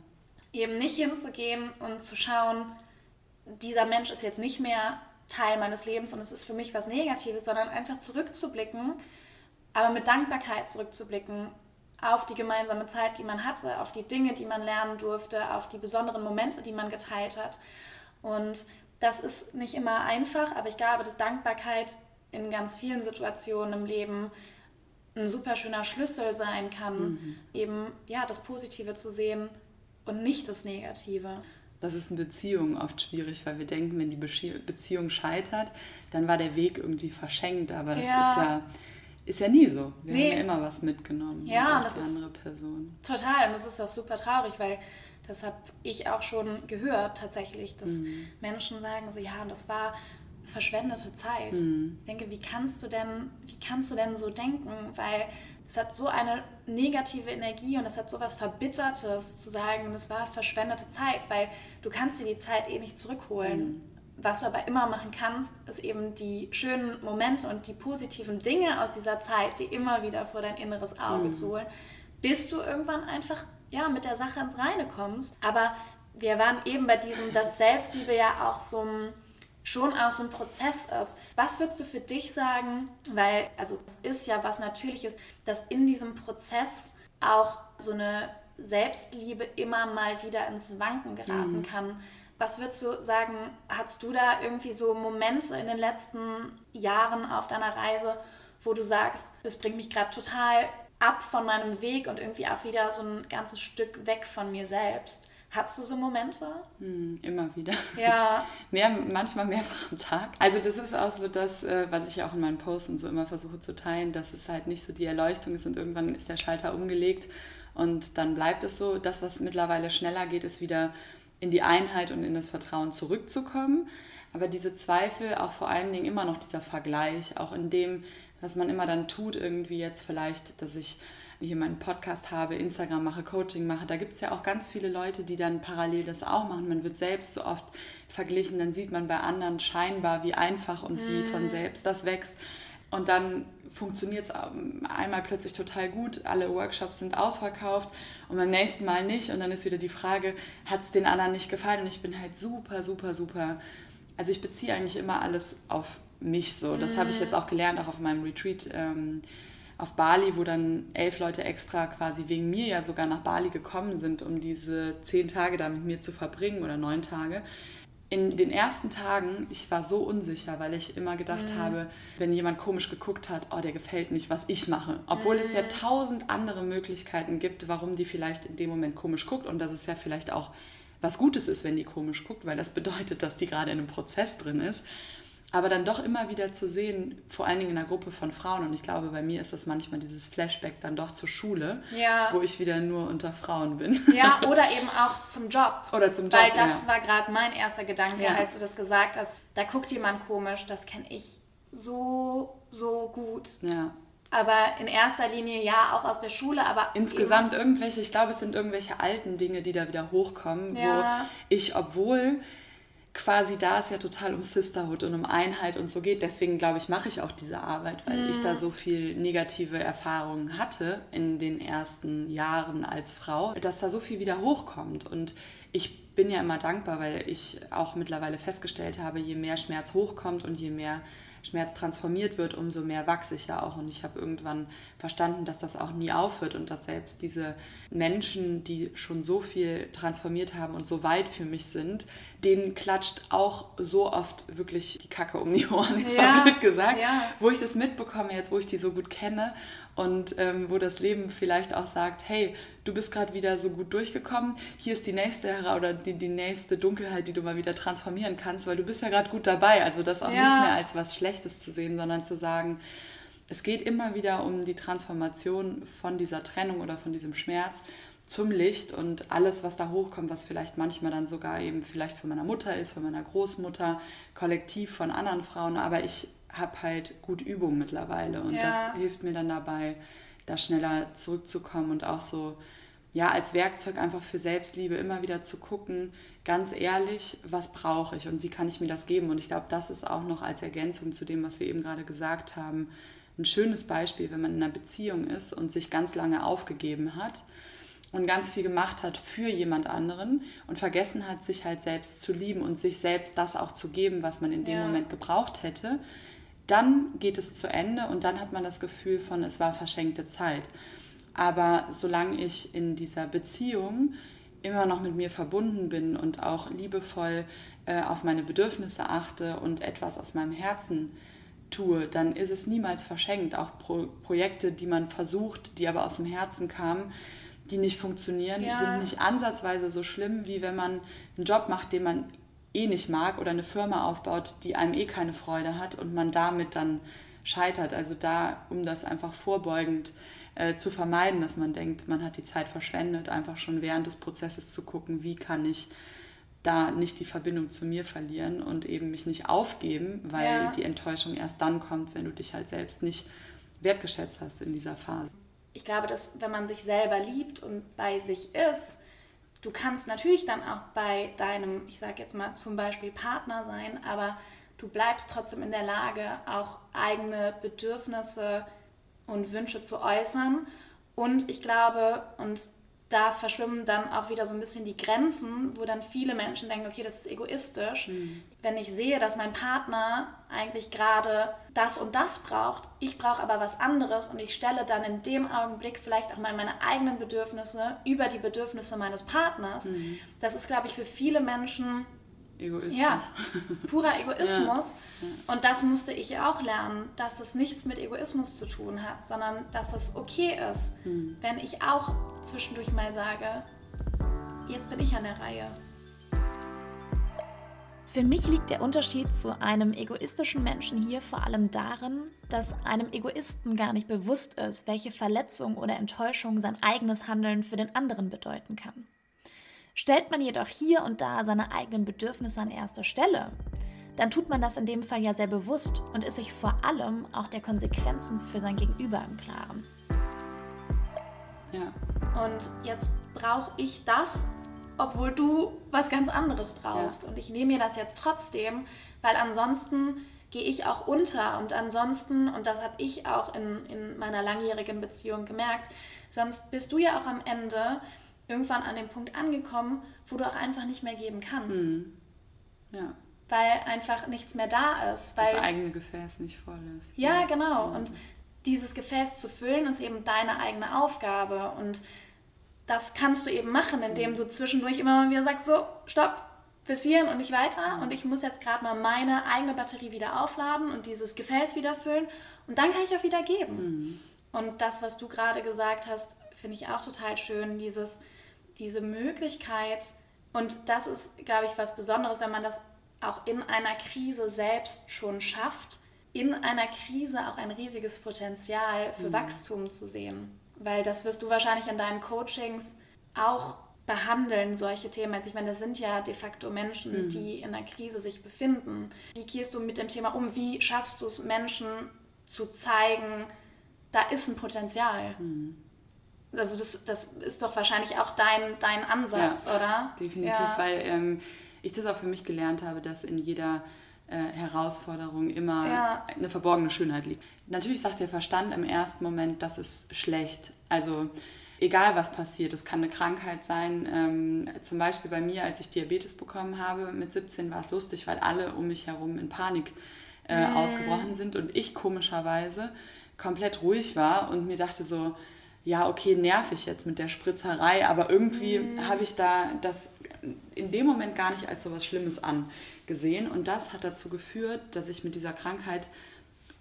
Eben nicht hinzugehen und zu schauen, dieser Mensch ist jetzt nicht mehr Teil meines Lebens und es ist für mich was Negatives, sondern einfach zurückzublicken, aber mit Dankbarkeit zurückzublicken auf die gemeinsame Zeit, die man hatte, auf die Dinge, die man lernen durfte, auf die besonderen Momente, die man geteilt hat. Und das ist nicht immer einfach, aber ich glaube, dass Dankbarkeit in ganz vielen Situationen im Leben ein super schöner Schlüssel sein kann, mhm. eben ja das Positive zu sehen und nicht das Negative. Das ist in Beziehungen oft schwierig, weil wir denken, wenn die Beziehung scheitert, dann war der Weg irgendwie verschenkt. Aber das ja. ist ja ist ja nie so. Wir nee. haben ja immer was mitgenommen. Ja, das ist andere Person. Total. Und das ist auch super traurig, weil das habe ich auch schon gehört tatsächlich, dass mhm. Menschen sagen so, ja, und das war verschwendete Zeit. Mhm. Ich denke, wie kannst du denn, wie kannst du denn so denken? Weil es hat so eine negative Energie und es hat so was Verbittertes zu sagen, es war verschwendete Zeit, weil du kannst dir die Zeit eh nicht zurückholen. Mhm. Was du aber immer machen kannst, ist eben die schönen Momente und die positiven Dinge aus dieser Zeit, die immer wieder vor dein inneres Auge mhm. zu holen, bis du irgendwann einfach ja, mit der Sache ins Reine kommst. Aber wir waren eben bei diesem, dass Selbstliebe ja auch so ein schon auch so ein Prozess ist. Was würdest du für dich sagen? Weil, also es ist ja was Natürliches, dass in diesem Prozess auch so eine Selbstliebe immer mal wieder ins Wanken geraten mhm. kann. Was würdest du sagen, hast du da irgendwie so Momente in den letzten Jahren auf deiner Reise, wo du sagst, das bringt mich gerade total ab von meinem Weg und irgendwie auch wieder so ein ganzes Stück weg von mir selbst? Hast du so Momente? Hm, immer wieder. Ja. Mehr, manchmal mehrfach am Tag. Also das ist auch so das, äh, was ich auch in meinen Posts und so immer versuche zu teilen, dass es halt nicht so die Erleuchtung ist und irgendwann ist der Schalter umgelegt und dann bleibt es so. Das, was mittlerweile schneller geht, ist wieder in die Einheit und in das Vertrauen zurückzukommen. Aber diese Zweifel, auch vor allen Dingen immer noch dieser Vergleich, auch in dem, was man immer dann tut, irgendwie jetzt vielleicht, dass ich hier meinen Podcast habe, Instagram mache, Coaching mache, da gibt es ja auch ganz viele Leute, die dann parallel das auch machen. Man wird selbst so oft verglichen, dann sieht man bei anderen scheinbar, wie einfach und wie von mhm. selbst das wächst. Und dann funktioniert es einmal plötzlich total gut, alle Workshops sind ausverkauft und beim nächsten Mal nicht. Und dann ist wieder die Frage, hat es den anderen nicht gefallen? Und ich bin halt super, super, super. Also ich beziehe eigentlich immer alles auf mich so. Das mhm. habe ich jetzt auch gelernt, auch auf meinem Retreat. Ähm, auf Bali, wo dann elf Leute extra quasi wegen mir ja sogar nach Bali gekommen sind, um diese zehn Tage da mit mir zu verbringen oder neun Tage. In den ersten Tagen, ich war so unsicher, weil ich immer gedacht mhm. habe, wenn jemand komisch geguckt hat, oh, der gefällt nicht, was ich mache. Obwohl mhm. es ja mhm. tausend andere Möglichkeiten gibt, warum die vielleicht in dem Moment komisch guckt und dass es ja vielleicht auch was Gutes ist, wenn die komisch guckt, weil das bedeutet, dass die gerade in einem Prozess drin ist aber dann doch immer wieder zu sehen, vor allen Dingen in einer Gruppe von Frauen, und ich glaube, bei mir ist das manchmal dieses Flashback dann doch zur Schule, ja. wo ich wieder nur unter Frauen bin. Ja, oder eben auch zum Job. Oder zum Job. Weil das ja. war gerade mein erster Gedanke, ja. als du das gesagt hast. Da guckt jemand komisch, das kenne ich so, so gut. Ja. Aber in erster Linie ja auch aus der Schule, aber. Insgesamt irgendwelche, ich glaube, es sind irgendwelche alten Dinge, die da wieder hochkommen, wo ich, obwohl quasi da es ja total um Sisterhood und um Einheit und so geht. Deswegen glaube ich, mache ich auch diese Arbeit, weil mm. ich da mhm. so viel negative Erfahrungen hatte in den ersten Jahren als Frau, dass da so viel wieder hochkommt. Und ich bin ja immer dankbar, weil ich auch mittlerweile festgestellt habe, je mehr Schmerz hochkommt und je mehr Schmerz transformiert wird, umso mehr wachse ich ja auch. Und ich habe irgendwann verstanden, dass das auch nie aufhört und dass selbst diese Menschen, die schon so viel transformiert haben und so weit für mich sind, denen klatscht auch so oft wirklich die Kacke um die Ohren, jetzt ja, mal blöd gesagt, ja. wo ich das mitbekomme, jetzt wo ich die so gut kenne und ähm, wo das Leben vielleicht auch sagt, hey, du bist gerade wieder so gut durchgekommen, hier ist die nächste oder die, die nächste Dunkelheit, die du mal wieder transformieren kannst, weil du bist ja gerade gut dabei. Also das auch ja. nicht mehr als was Schlechtes zu sehen, sondern zu sagen, es geht immer wieder um die Transformation von dieser Trennung oder von diesem Schmerz zum Licht und alles, was da hochkommt, was vielleicht manchmal dann sogar eben vielleicht von meiner Mutter ist, von meiner Großmutter, kollektiv von anderen Frauen, aber ich habe halt gut Übung mittlerweile und ja. das hilft mir dann dabei, da schneller zurückzukommen und auch so, ja, als Werkzeug einfach für Selbstliebe immer wieder zu gucken, ganz ehrlich, was brauche ich und wie kann ich mir das geben? Und ich glaube, das ist auch noch als Ergänzung zu dem, was wir eben gerade gesagt haben, ein schönes Beispiel, wenn man in einer Beziehung ist und sich ganz lange aufgegeben hat und ganz viel gemacht hat für jemand anderen und vergessen hat, sich halt selbst zu lieben und sich selbst das auch zu geben, was man in dem ja. Moment gebraucht hätte, dann geht es zu Ende und dann hat man das Gefühl von, es war verschenkte Zeit. Aber solange ich in dieser Beziehung immer noch mit mir verbunden bin und auch liebevoll äh, auf meine Bedürfnisse achte und etwas aus meinem Herzen tue, dann ist es niemals verschenkt. Auch Pro Projekte, die man versucht, die aber aus dem Herzen kamen, die nicht funktionieren, ja. sind nicht ansatzweise so schlimm, wie wenn man einen Job macht, den man eh nicht mag oder eine Firma aufbaut, die einem eh keine Freude hat und man damit dann scheitert. Also da, um das einfach vorbeugend äh, zu vermeiden, dass man denkt, man hat die Zeit verschwendet, einfach schon während des Prozesses zu gucken, wie kann ich da nicht die Verbindung zu mir verlieren und eben mich nicht aufgeben, weil ja. die Enttäuschung erst dann kommt, wenn du dich halt selbst nicht wertgeschätzt hast in dieser Phase. Ich glaube, dass wenn man sich selber liebt und bei sich ist, du kannst natürlich dann auch bei deinem, ich sage jetzt mal zum Beispiel Partner sein, aber du bleibst trotzdem in der Lage, auch eigene Bedürfnisse und Wünsche zu äußern. Und ich glaube, und da verschwimmen dann auch wieder so ein bisschen die Grenzen, wo dann viele Menschen denken, okay, das ist egoistisch. Mhm. Wenn ich sehe, dass mein Partner eigentlich gerade das und das braucht, ich brauche aber was anderes und ich stelle dann in dem Augenblick vielleicht auch mal meine eigenen Bedürfnisse über die Bedürfnisse meines Partners. Mhm. Das ist, glaube ich, für viele Menschen Egoismus. Ja, purer Egoismus. Ja. Und das musste ich auch lernen, dass das nichts mit Egoismus zu tun hat, sondern dass es okay ist, hm. wenn ich auch zwischendurch mal sage, jetzt bin ich an der Reihe. Für mich liegt der Unterschied zu einem egoistischen Menschen hier vor allem darin, dass einem Egoisten gar nicht bewusst ist, welche Verletzung oder Enttäuschung sein eigenes Handeln für den anderen bedeuten kann. Stellt man jedoch hier und da seine eigenen Bedürfnisse an erster Stelle, dann tut man das in dem Fall ja sehr bewusst und ist sich vor allem auch der Konsequenzen für sein Gegenüber im Klaren. Ja. Und jetzt brauche ich das, obwohl du was ganz anderes brauchst. Ja. Und ich nehme mir das jetzt trotzdem, weil ansonsten gehe ich auch unter. Und ansonsten, und das habe ich auch in, in meiner langjährigen Beziehung gemerkt, sonst bist du ja auch am Ende irgendwann an dem Punkt angekommen, wo du auch einfach nicht mehr geben kannst. Mhm. Ja. Weil einfach nichts mehr da ist. Weil das eigene Gefäß nicht voll ist. Ja, ja. genau. Ja. Und dieses Gefäß zu füllen, ist eben deine eigene Aufgabe. Und das kannst du eben machen, indem mhm. du zwischendurch immer mal wieder sagst, so, stopp, bis hierhin und nicht weiter. Mhm. Und ich muss jetzt gerade mal meine eigene Batterie wieder aufladen und dieses Gefäß wieder füllen. Und dann kann ich auch wieder geben. Mhm. Und das, was du gerade gesagt hast, finde ich auch total schön, dieses diese Möglichkeit, und das ist, glaube ich, was Besonderes, wenn man das auch in einer Krise selbst schon schafft, in einer Krise auch ein riesiges Potenzial für mhm. Wachstum zu sehen. Weil das wirst du wahrscheinlich in deinen Coachings auch behandeln, solche Themen. Also ich meine, das sind ja de facto Menschen, mhm. die in einer Krise sich befinden. Wie gehst du mit dem Thema um? Wie schaffst du es, Menschen zu zeigen, da ist ein Potenzial? Mhm. Also das, das ist doch wahrscheinlich auch dein, dein Ansatz, ja, oder? Definitiv, ja. weil ähm, ich das auch für mich gelernt habe, dass in jeder äh, Herausforderung immer ja. eine verborgene Schönheit liegt. Natürlich sagt der Verstand im ersten Moment, das ist schlecht. Also egal was passiert, es kann eine Krankheit sein. Ähm, zum Beispiel bei mir, als ich Diabetes bekommen habe mit 17, war es lustig, weil alle um mich herum in Panik äh, mm. ausgebrochen sind und ich komischerweise komplett ruhig war und mir dachte so, ja, okay, nerv ich jetzt mit der Spritzerei, aber irgendwie mm. habe ich da das in dem Moment gar nicht als so was Schlimmes angesehen. Und das hat dazu geführt, dass ich mit dieser Krankheit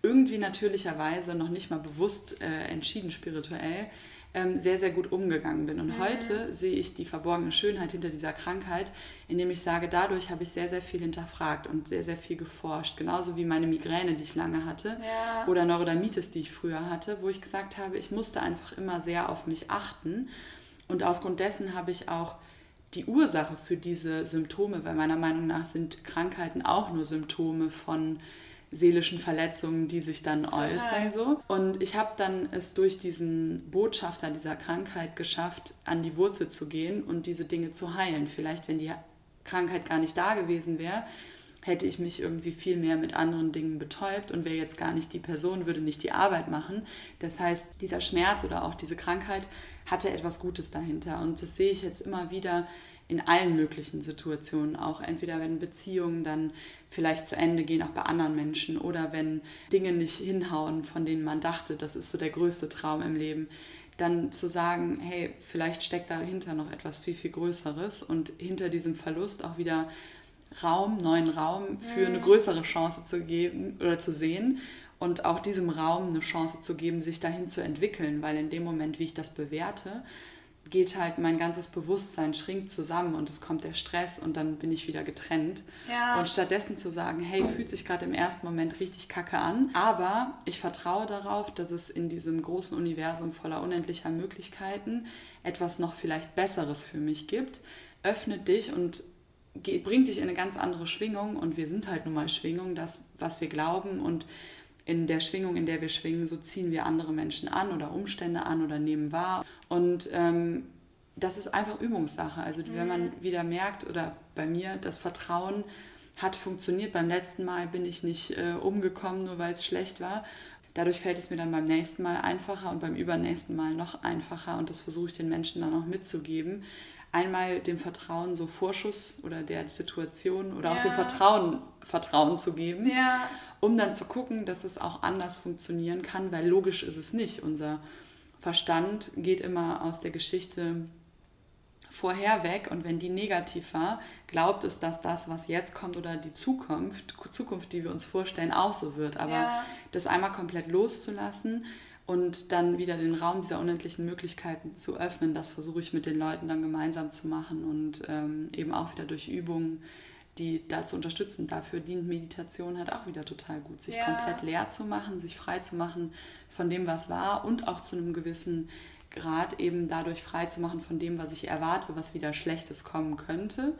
irgendwie natürlicherweise noch nicht mal bewusst äh, entschieden spirituell ähm, sehr, sehr gut umgegangen bin. Und mhm. heute sehe ich die verborgene Schönheit hinter dieser Krankheit, indem ich sage, dadurch habe ich sehr, sehr viel hinterfragt und sehr, sehr viel geforscht. Genauso wie meine Migräne, die ich lange hatte, ja. oder Neurodermitis, die ich früher hatte, wo ich gesagt habe, ich musste einfach immer sehr auf mich achten. Und aufgrund dessen habe ich auch die Ursache für diese Symptome, weil meiner Meinung nach sind Krankheiten auch nur Symptome von seelischen Verletzungen, die sich dann Total. äußern. So. Und ich habe dann es durch diesen Botschafter dieser Krankheit geschafft, an die Wurzel zu gehen und diese Dinge zu heilen. Vielleicht, wenn die Krankheit gar nicht da gewesen wäre, hätte ich mich irgendwie viel mehr mit anderen Dingen betäubt und wäre jetzt gar nicht die Person, würde nicht die Arbeit machen. Das heißt, dieser Schmerz oder auch diese Krankheit hatte etwas Gutes dahinter. Und das sehe ich jetzt immer wieder in allen möglichen Situationen, auch entweder wenn Beziehungen dann vielleicht zu Ende gehen, auch bei anderen Menschen, oder wenn Dinge nicht hinhauen, von denen man dachte, das ist so der größte Traum im Leben, dann zu sagen, hey, vielleicht steckt dahinter noch etwas viel, viel Größeres und hinter diesem Verlust auch wieder Raum, neuen Raum für eine mhm. größere Chance zu geben oder zu sehen und auch diesem Raum eine Chance zu geben, sich dahin zu entwickeln, weil in dem Moment, wie ich das bewerte, geht halt mein ganzes Bewusstsein schrinkt zusammen und es kommt der Stress und dann bin ich wieder getrennt. Ja. Und stattdessen zu sagen, hey, fühlt sich gerade im ersten Moment richtig kacke an, aber ich vertraue darauf, dass es in diesem großen Universum voller unendlicher Möglichkeiten etwas noch vielleicht Besseres für mich gibt. Öffne dich und bringt dich in eine ganz andere Schwingung und wir sind halt nun mal Schwingung, das, was wir glauben und in der Schwingung, in der wir schwingen, so ziehen wir andere Menschen an oder Umstände an oder nehmen wahr. Und ähm, das ist einfach Übungssache. Also mhm. wenn man mhm. wieder merkt, oder bei mir, das Vertrauen hat funktioniert. Beim letzten Mal bin ich nicht äh, umgekommen, nur weil es schlecht war. Dadurch fällt es mir dann beim nächsten Mal einfacher und beim übernächsten Mal noch einfacher. Und das versuche ich den Menschen dann auch mitzugeben. Einmal dem Vertrauen so Vorschuss oder der Situation oder ja. auch dem Vertrauen Vertrauen zu geben. Ja um dann zu gucken, dass es auch anders funktionieren kann, weil logisch ist es nicht. Unser Verstand geht immer aus der Geschichte vorher weg und wenn die negativ war, glaubt es, dass das, was jetzt kommt oder die Zukunft, Zukunft, die wir uns vorstellen, auch so wird. Aber ja. das einmal komplett loszulassen und dann wieder den Raum dieser unendlichen Möglichkeiten zu öffnen, das versuche ich mit den Leuten dann gemeinsam zu machen und ähm, eben auch wieder durch Übungen die dazu unterstützen. Dafür dient Meditation halt auch wieder total gut, sich ja. komplett leer zu machen, sich frei zu machen von dem, was war und auch zu einem gewissen Grad eben dadurch frei zu machen von dem, was ich erwarte, was wieder Schlechtes kommen könnte.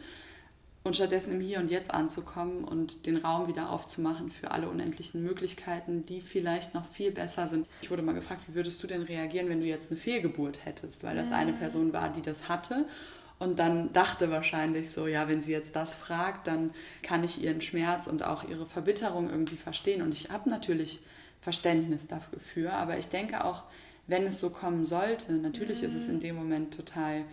Und stattdessen im Hier und Jetzt anzukommen und den Raum wieder aufzumachen für alle unendlichen Möglichkeiten, die vielleicht noch viel besser sind. Ich wurde mal gefragt, wie würdest du denn reagieren, wenn du jetzt eine Fehlgeburt hättest, weil das eine mhm. Person war, die das hatte und dann dachte wahrscheinlich so, ja, wenn sie jetzt das fragt, dann kann ich ihren Schmerz und auch ihre Verbitterung irgendwie verstehen. Und ich habe natürlich Verständnis dafür, aber ich denke auch, wenn es so kommen sollte, natürlich mhm. ist es in dem Moment total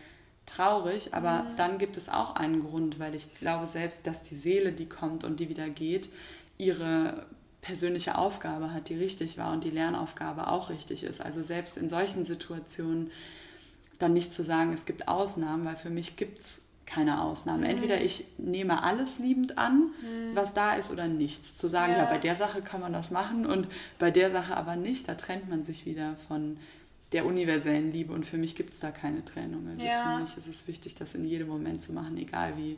traurig, aber mhm. dann gibt es auch einen Grund, weil ich glaube selbst, dass die Seele, die kommt und die wieder geht, ihre persönliche Aufgabe hat, die richtig war und die Lernaufgabe auch richtig ist. Also selbst in solchen Situationen dann nicht zu sagen, es gibt Ausnahmen, weil für mich gibt es keine Ausnahme. Mhm. Entweder ich nehme alles liebend an, mhm. was da ist, oder nichts. Zu sagen, ja. ja, bei der Sache kann man das machen und bei der Sache aber nicht, da trennt man sich wieder von der universellen Liebe und für mich gibt es da keine Trennung. Also ja. für mich ist es wichtig, das in jedem Moment zu machen, egal wie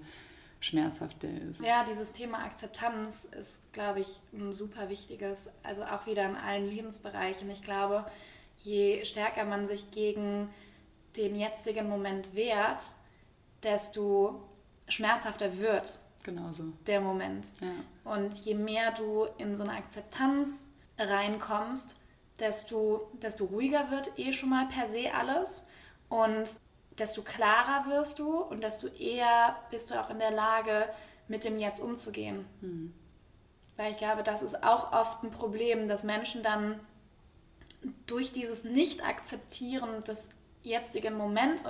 schmerzhaft der ist. Ja, dieses Thema Akzeptanz ist, glaube ich, ein super wichtiges, also auch wieder in allen Lebensbereichen. Ich glaube, je stärker man sich gegen den jetzigen Moment wert, desto schmerzhafter wird Genauso. der Moment. Ja. Und je mehr du in so eine Akzeptanz reinkommst, desto, desto ruhiger wird eh schon mal per se alles. Und desto klarer wirst du und desto eher bist du auch in der Lage, mit dem Jetzt umzugehen. Mhm. Weil ich glaube, das ist auch oft ein Problem, dass Menschen dann durch dieses Nicht-Akzeptieren des jetzigen Moments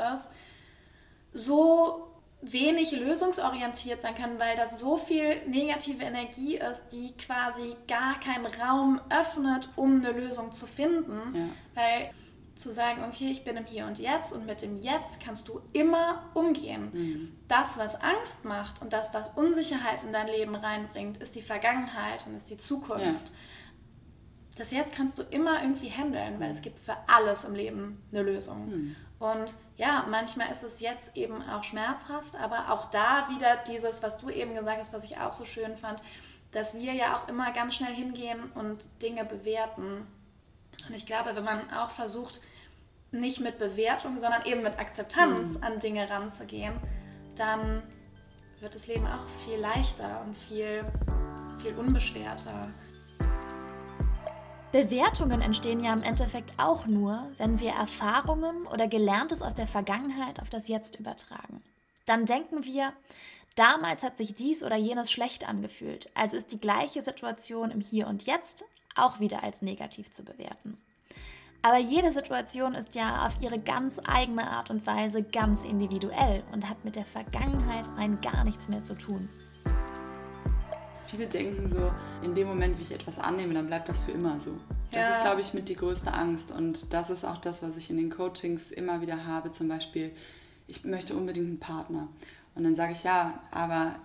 so wenig lösungsorientiert sein können, weil das so viel negative Energie ist, die quasi gar keinen Raum öffnet, um eine Lösung zu finden. Ja. Weil zu sagen, okay, ich bin im Hier und Jetzt und mit dem Jetzt kannst du immer umgehen. Mhm. Das, was Angst macht und das, was Unsicherheit in dein Leben reinbringt, ist die Vergangenheit und ist die Zukunft. Ja. Das Jetzt kannst du immer irgendwie handeln, weil es gibt für alles im Leben eine Lösung. Mhm. Und ja, manchmal ist es jetzt eben auch schmerzhaft, aber auch da wieder dieses, was du eben gesagt hast, was ich auch so schön fand, dass wir ja auch immer ganz schnell hingehen und Dinge bewerten. Und ich glaube, wenn man auch versucht, nicht mit Bewertung, sondern eben mit Akzeptanz mhm. an Dinge ranzugehen, dann wird das Leben auch viel leichter und viel, viel unbeschwerter. Bewertungen entstehen ja im Endeffekt auch nur, wenn wir Erfahrungen oder Gelerntes aus der Vergangenheit auf das Jetzt übertragen. Dann denken wir, damals hat sich dies oder jenes schlecht angefühlt, also ist die gleiche Situation im Hier und Jetzt auch wieder als negativ zu bewerten. Aber jede Situation ist ja auf ihre ganz eigene Art und Weise ganz individuell und hat mit der Vergangenheit rein gar nichts mehr zu tun. Viele denken so, in dem Moment, wie ich etwas annehme, dann bleibt das für immer so. Das ja. ist, glaube ich, mit die größte Angst. Und das ist auch das, was ich in den Coachings immer wieder habe. Zum Beispiel, ich möchte unbedingt einen Partner. Und dann sage ich, ja, aber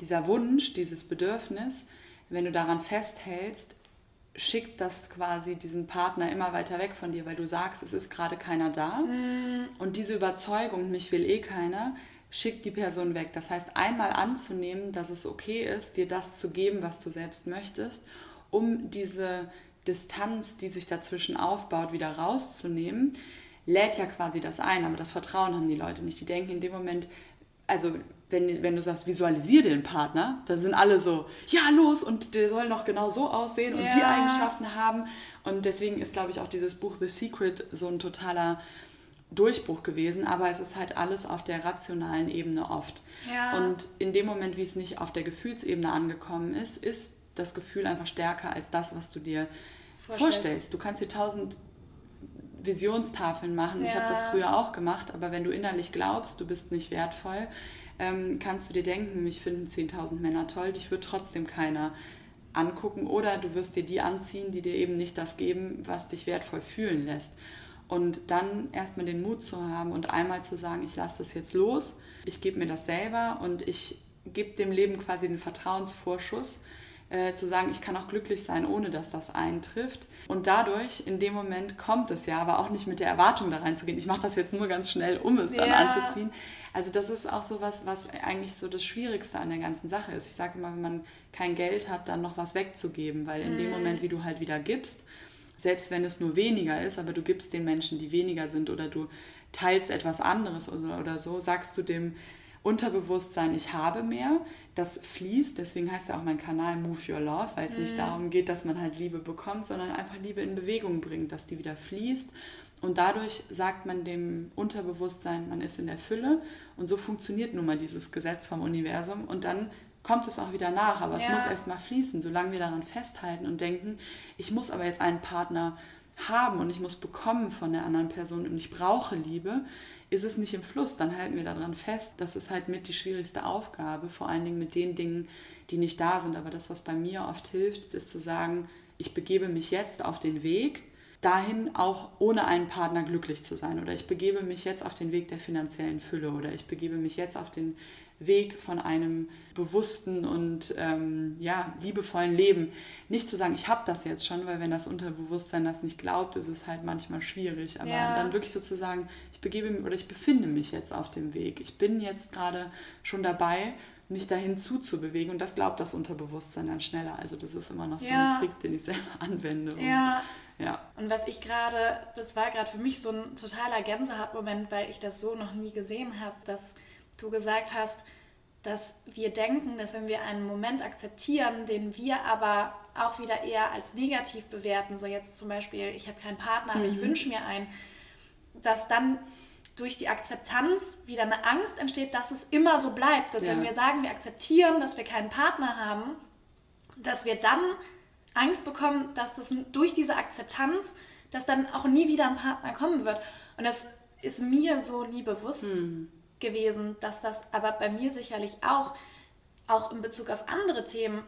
dieser Wunsch, dieses Bedürfnis, wenn du daran festhältst, schickt das quasi diesen Partner immer weiter weg von dir, weil du sagst, es ist gerade keiner da. Mm. Und diese Überzeugung, mich will eh keiner, schickt die Person weg. Das heißt, einmal anzunehmen, dass es okay ist, dir das zu geben, was du selbst möchtest, um diese Distanz, die sich dazwischen aufbaut, wieder rauszunehmen, lädt ja quasi das ein. Aber das Vertrauen haben die Leute nicht. Die denken in dem Moment, also wenn, wenn du sagst, visualisier den Partner, da sind alle so, ja, los, und der soll noch genau so aussehen und ja. die Eigenschaften haben. Und deswegen ist, glaube ich, auch dieses Buch The Secret so ein totaler Durchbruch gewesen, aber es ist halt alles auf der rationalen Ebene oft. Ja. Und in dem Moment, wie es nicht auf der Gefühlsebene angekommen ist, ist das Gefühl einfach stärker als das, was du dir vorstellst. vorstellst. Du kannst dir tausend Visionstafeln machen. Ja. Ich habe das früher auch gemacht, aber wenn du innerlich glaubst, du bist nicht wertvoll, ähm, kannst du dir denken, mich finden 10.000 Männer toll, dich wird trotzdem keiner angucken oder du wirst dir die anziehen, die dir eben nicht das geben, was dich wertvoll fühlen lässt. Und dann erstmal den Mut zu haben und einmal zu sagen, ich lasse das jetzt los, ich gebe mir das selber und ich gebe dem Leben quasi den Vertrauensvorschuss, äh, zu sagen, ich kann auch glücklich sein, ohne dass das eintrifft. Und dadurch, in dem Moment kommt es ja, aber auch nicht mit der Erwartung da reinzugehen, ich mache das jetzt nur ganz schnell, um es dann ja. anzuziehen. Also das ist auch so was, was eigentlich so das Schwierigste an der ganzen Sache ist. Ich sage immer, wenn man kein Geld hat, dann noch was wegzugeben, weil in mhm. dem Moment, wie du halt wieder gibst, selbst wenn es nur weniger ist, aber du gibst den Menschen, die weniger sind oder du teilst etwas anderes oder, oder so, sagst du dem Unterbewusstsein, ich habe mehr, das fließt, deswegen heißt ja auch mein Kanal Move Your Love, weil es mhm. nicht darum geht, dass man halt Liebe bekommt, sondern einfach Liebe in Bewegung bringt, dass die wieder fließt. Und dadurch sagt man dem Unterbewusstsein, man ist in der Fülle. Und so funktioniert nun mal dieses Gesetz vom Universum. Und dann kommt es auch wieder nach, aber ja. es muss erst mal fließen, solange wir daran festhalten und denken, ich muss aber jetzt einen Partner haben und ich muss bekommen von der anderen Person und ich brauche Liebe, ist es nicht im Fluss, dann halten wir daran fest. Das ist halt mit die schwierigste Aufgabe, vor allen Dingen mit den Dingen, die nicht da sind. Aber das, was bei mir oft hilft, ist zu sagen, ich begebe mich jetzt auf den Weg, dahin auch ohne einen Partner glücklich zu sein. Oder ich begebe mich jetzt auf den Weg der finanziellen Fülle. Oder ich begebe mich jetzt auf den Weg von einem bewussten und ähm, ja, liebevollen Leben. Nicht zu sagen, ich habe das jetzt schon, weil wenn das Unterbewusstsein das nicht glaubt, ist es halt manchmal schwierig. Aber ja. dann wirklich so zu sagen, ich begebe mich oder ich befinde mich jetzt auf dem Weg. Ich bin jetzt gerade schon dabei, mich dahin zuzubewegen und das glaubt das Unterbewusstsein dann schneller. Also das ist immer noch so ja. ein Trick, den ich selber anwende. Und, ja. ja. Und was ich gerade, das war gerade für mich so ein totaler Gänsehautmoment, weil ich das so noch nie gesehen habe, dass du gesagt hast, dass wir denken, dass wenn wir einen Moment akzeptieren, den wir aber auch wieder eher als negativ bewerten, so jetzt zum Beispiel, ich habe keinen Partner, aber mhm. ich wünsche mir einen, dass dann durch die Akzeptanz wieder eine Angst entsteht, dass es immer so bleibt. Dass ja. wenn wir sagen, wir akzeptieren, dass wir keinen Partner haben, dass wir dann Angst bekommen, dass das durch diese Akzeptanz, dass dann auch nie wieder ein Partner kommen wird. Und das ist mir so nie bewusst mhm. Gewesen, dass das aber bei mir sicherlich auch, auch in Bezug auf andere Themen,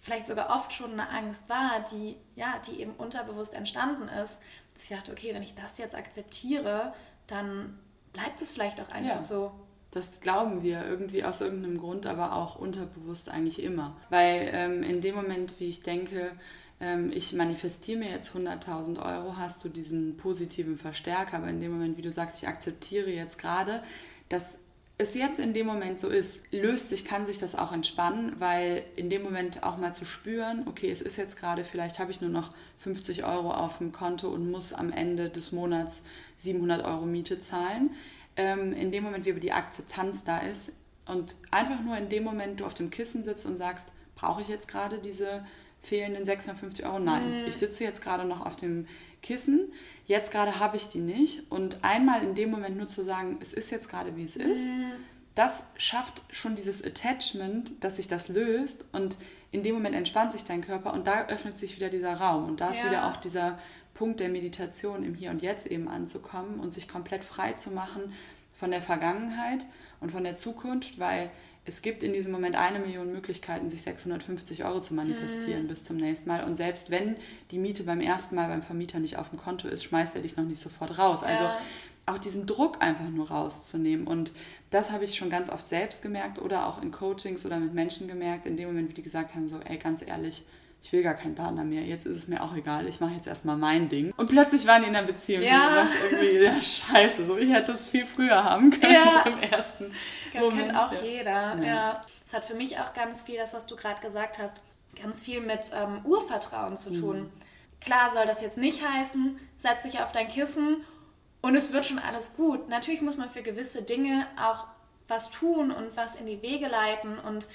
vielleicht sogar oft schon eine Angst war, die, ja, die eben unterbewusst entstanden ist. Dass ich dachte, okay, wenn ich das jetzt akzeptiere, dann bleibt es vielleicht auch einfach ja. so. Das glauben wir irgendwie aus irgendeinem Grund, aber auch unterbewusst eigentlich immer. Weil ähm, in dem Moment, wie ich denke, ähm, ich manifestiere mir jetzt 100.000 Euro, hast du diesen positiven Verstärker. Aber in dem Moment, wie du sagst, ich akzeptiere jetzt gerade, dass es jetzt in dem Moment so ist, löst sich, kann sich das auch entspannen, weil in dem Moment auch mal zu spüren, okay, es ist jetzt gerade, vielleicht habe ich nur noch 50 Euro auf dem Konto und muss am Ende des Monats 700 Euro Miete zahlen ähm, in dem Moment, wie die Akzeptanz da ist und einfach nur in dem Moment du auf dem Kissen sitzt und sagst, brauche ich jetzt gerade diese fehlenden 650 Euro? Nein, mhm. ich sitze jetzt gerade noch auf dem Kissen, jetzt gerade habe ich die nicht und einmal in dem Moment nur zu sagen, es ist jetzt gerade wie es ist, mhm. das schafft schon dieses Attachment, dass sich das löst und in dem Moment entspannt sich dein Körper und da öffnet sich wieder dieser Raum und da ist ja. wieder auch dieser Punkt der Meditation im Hier und Jetzt eben anzukommen und sich komplett frei zu machen von der Vergangenheit und von der Zukunft, weil es gibt in diesem Moment eine Million Möglichkeiten, sich 650 Euro zu manifestieren mhm. bis zum nächsten Mal. Und selbst wenn die Miete beim ersten Mal beim Vermieter nicht auf dem Konto ist, schmeißt er dich noch nicht sofort raus. Also ja. auch diesen Druck einfach nur rauszunehmen. Und das habe ich schon ganz oft selbst gemerkt oder auch in Coachings oder mit Menschen gemerkt, in dem Moment, wie die gesagt haben, so, ey, ganz ehrlich, ich will gar keinen Partner mehr, jetzt ist es mir auch egal, ich mache jetzt erstmal mein Ding. Und plötzlich waren die in einer Beziehung ja. und irgendwie, ja, scheiße, so, ich hätte es viel früher haben können, ja. so im ersten das Moment. kennt auch ja. jeder, ja. ja. Das hat für mich auch ganz viel, das, was du gerade gesagt hast, ganz viel mit ähm, Urvertrauen zu tun. Mhm. Klar soll das jetzt nicht heißen, setz dich auf dein Kissen und es wird schon alles gut. Natürlich muss man für gewisse Dinge auch was tun und was in die Wege leiten und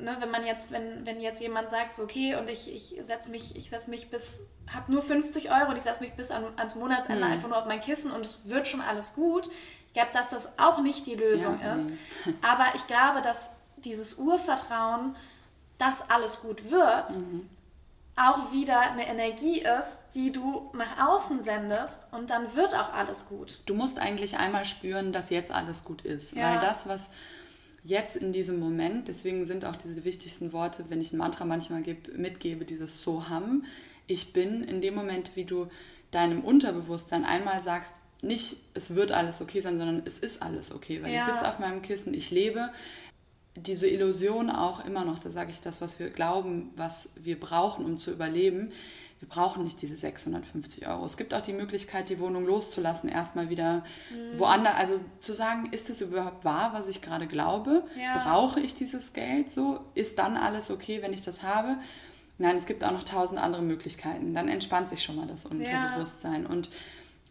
ne, wenn man jetzt, wenn, wenn jetzt jemand sagt, so okay, und ich, ich setze mich, ich setze mich bis, habe nur 50 Euro und ich setze mich bis an, ans Monatsende mhm. einfach nur auf mein Kissen und es wird schon alles gut. Ich glaube, dass das auch nicht die Lösung ja, ist. Aber ich glaube, dass dieses Urvertrauen, dass alles gut wird, mhm. auch wieder eine Energie ist, die du nach außen sendest und dann wird auch alles gut. Du musst eigentlich einmal spüren, dass jetzt alles gut ist. Ja. Weil das, was jetzt in diesem Moment, deswegen sind auch diese wichtigsten Worte, wenn ich ein Mantra manchmal gebe, mitgebe, dieses Soham, ich bin, in dem Moment, wie du deinem Unterbewusstsein einmal sagst, nicht, es wird alles okay sein, sondern es ist alles okay, weil ja. ich sitze auf meinem Kissen, ich lebe. Diese Illusion auch immer noch, da sage ich das, was wir glauben, was wir brauchen, um zu überleben, wir brauchen nicht diese 650 Euro. Es gibt auch die Möglichkeit, die Wohnung loszulassen, erstmal wieder mhm. woanders. Also zu sagen, ist es überhaupt wahr, was ich gerade glaube? Ja. Brauche ich dieses Geld so? Ist dann alles okay, wenn ich das habe? Nein, es gibt auch noch tausend andere Möglichkeiten. Dann entspannt sich schon mal das Unterbewusstsein. Ja. Und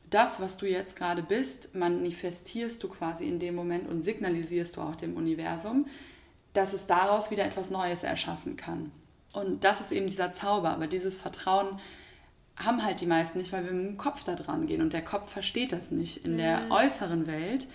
das, was du jetzt gerade bist, manifestierst du quasi in dem Moment und signalisierst du auch dem Universum, dass es daraus wieder etwas Neues erschaffen kann. Und das ist eben dieser Zauber. Aber dieses Vertrauen haben halt die meisten nicht, weil wir mit dem Kopf da dran gehen. Und der Kopf versteht das nicht. In mhm. der äußeren Welt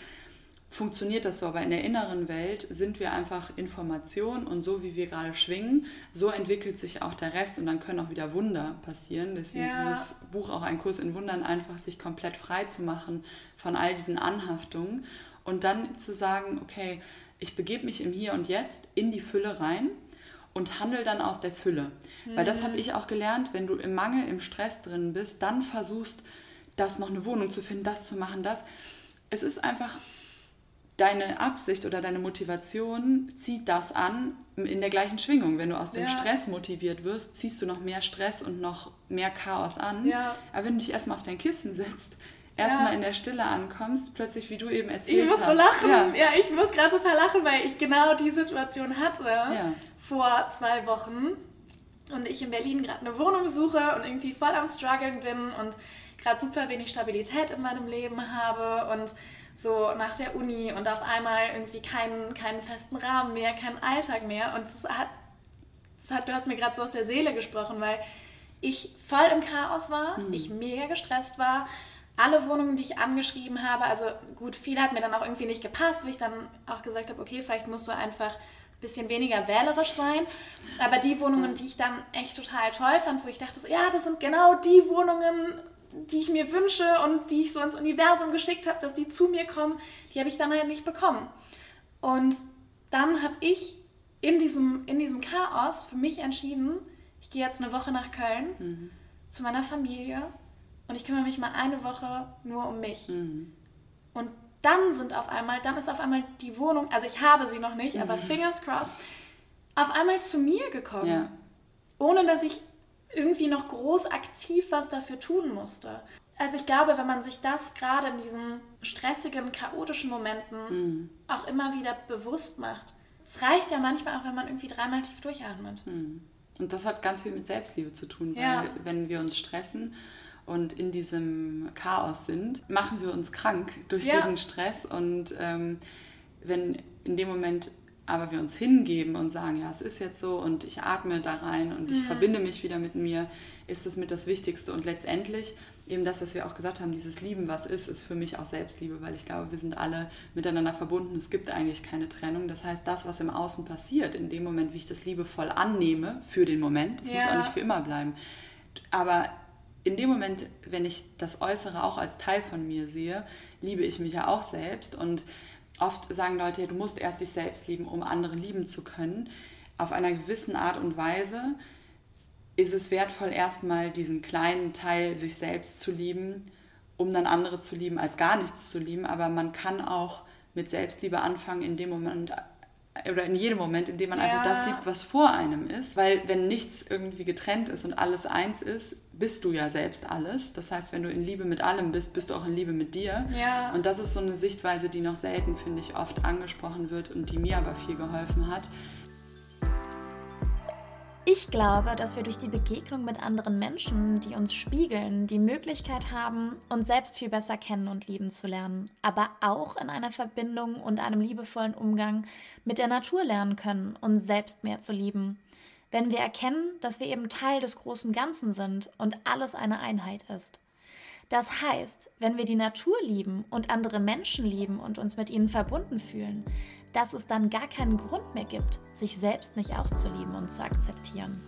funktioniert das so, aber in der inneren Welt sind wir einfach Information und so wie wir gerade schwingen, so entwickelt sich auch der Rest und dann können auch wieder Wunder passieren. Deswegen ja. dieses Buch auch ein Kurs in Wundern, einfach sich komplett frei zu machen von all diesen Anhaftungen und dann zu sagen, okay, ich begebe mich im Hier und Jetzt in die Fülle rein und handel dann aus der Fülle. Mhm. Weil das habe mhm. ich auch gelernt, wenn du im Mangel, im Stress drin bist, dann versuchst, das noch eine Wohnung zu finden, das zu machen, das. Es ist einfach deine Absicht oder deine Motivation zieht das an in der gleichen Schwingung. Wenn du aus dem ja. Stress motiviert wirst, ziehst du noch mehr Stress und noch mehr Chaos an. Ja. Aber wenn du dich erstmal auf dein Kissen setzt, erstmal ja. in der Stille ankommst, plötzlich wie du eben erzählt hast. Ich muss so lachen. Ja, ja ich muss gerade total lachen, weil ich genau die Situation hatte ja. vor zwei Wochen und ich in Berlin gerade eine Wohnung suche und irgendwie voll am struggeln bin und gerade super wenig Stabilität in meinem Leben habe und so nach der Uni und auf einmal irgendwie keinen, keinen festen Rahmen mehr, keinen Alltag mehr und das hat, das hat du hast mir gerade so aus der Seele gesprochen, weil ich voll im Chaos war, mhm. ich mega gestresst war, alle Wohnungen, die ich angeschrieben habe, also gut, viel hat mir dann auch irgendwie nicht gepasst, wo ich dann auch gesagt habe, okay, vielleicht musst du einfach ein bisschen weniger wählerisch sein. Aber die Wohnungen, die ich dann echt total toll fand, wo ich dachte, so, ja, das sind genau die Wohnungen, die ich mir wünsche und die ich so ins Universum geschickt habe, dass die zu mir kommen, die habe ich dann halt nicht bekommen. Und dann habe ich in diesem, in diesem Chaos für mich entschieden, ich gehe jetzt eine Woche nach Köln mhm. zu meiner Familie und ich kümmere mich mal eine Woche nur um mich. Mhm. Und dann sind auf einmal, dann ist auf einmal die Wohnung, also ich habe sie noch nicht, mhm. aber fingers crossed, auf einmal zu mir gekommen. Ja. Ohne dass ich irgendwie noch groß aktiv was dafür tun musste. Also ich glaube, wenn man sich das gerade in diesen stressigen, chaotischen Momenten mhm. auch immer wieder bewusst macht, es reicht ja manchmal auch, wenn man irgendwie dreimal tief durchatmet. Mhm. Und das hat ganz viel mit Selbstliebe zu tun, weil ja. wenn wir uns stressen und in diesem Chaos sind, machen wir uns krank durch ja. diesen Stress. Und ähm, wenn in dem Moment aber wir uns hingeben und sagen, ja, es ist jetzt so und ich atme da rein und ich mhm. verbinde mich wieder mit mir, ist es mit das Wichtigste. Und letztendlich eben das, was wir auch gesagt haben, dieses Lieben, was ist, ist für mich auch Selbstliebe, weil ich glaube, wir sind alle miteinander verbunden. Es gibt eigentlich keine Trennung. Das heißt, das, was im Außen passiert, in dem Moment, wie ich das liebevoll annehme, für den Moment, das ja. muss auch nicht für immer bleiben. Aber in dem Moment, wenn ich das Äußere auch als Teil von mir sehe, liebe ich mich ja auch selbst. Und oft sagen Leute, du musst erst dich selbst lieben, um andere lieben zu können. Auf einer gewissen Art und Weise ist es wertvoll, erstmal diesen kleinen Teil sich selbst zu lieben, um dann andere zu lieben, als gar nichts zu lieben. Aber man kann auch mit Selbstliebe anfangen, in dem Moment oder in jedem Moment, in dem man ja. einfach das liebt, was vor einem ist. Weil wenn nichts irgendwie getrennt ist und alles eins ist, bist du ja selbst alles. Das heißt, wenn du in Liebe mit allem bist, bist du auch in Liebe mit dir. Ja. Und das ist so eine Sichtweise, die noch selten, finde ich, oft angesprochen wird und die mir aber viel geholfen hat. Ich glaube, dass wir durch die Begegnung mit anderen Menschen, die uns spiegeln, die Möglichkeit haben, uns selbst viel besser kennen und lieben zu lernen, aber auch in einer Verbindung und einem liebevollen Umgang mit der Natur lernen können, uns selbst mehr zu lieben. Wenn wir erkennen, dass wir eben Teil des großen Ganzen sind und alles eine Einheit ist. Das heißt, wenn wir die Natur lieben und andere Menschen lieben und uns mit ihnen verbunden fühlen, dass es dann gar keinen Grund mehr gibt, sich selbst nicht auch zu lieben und zu akzeptieren.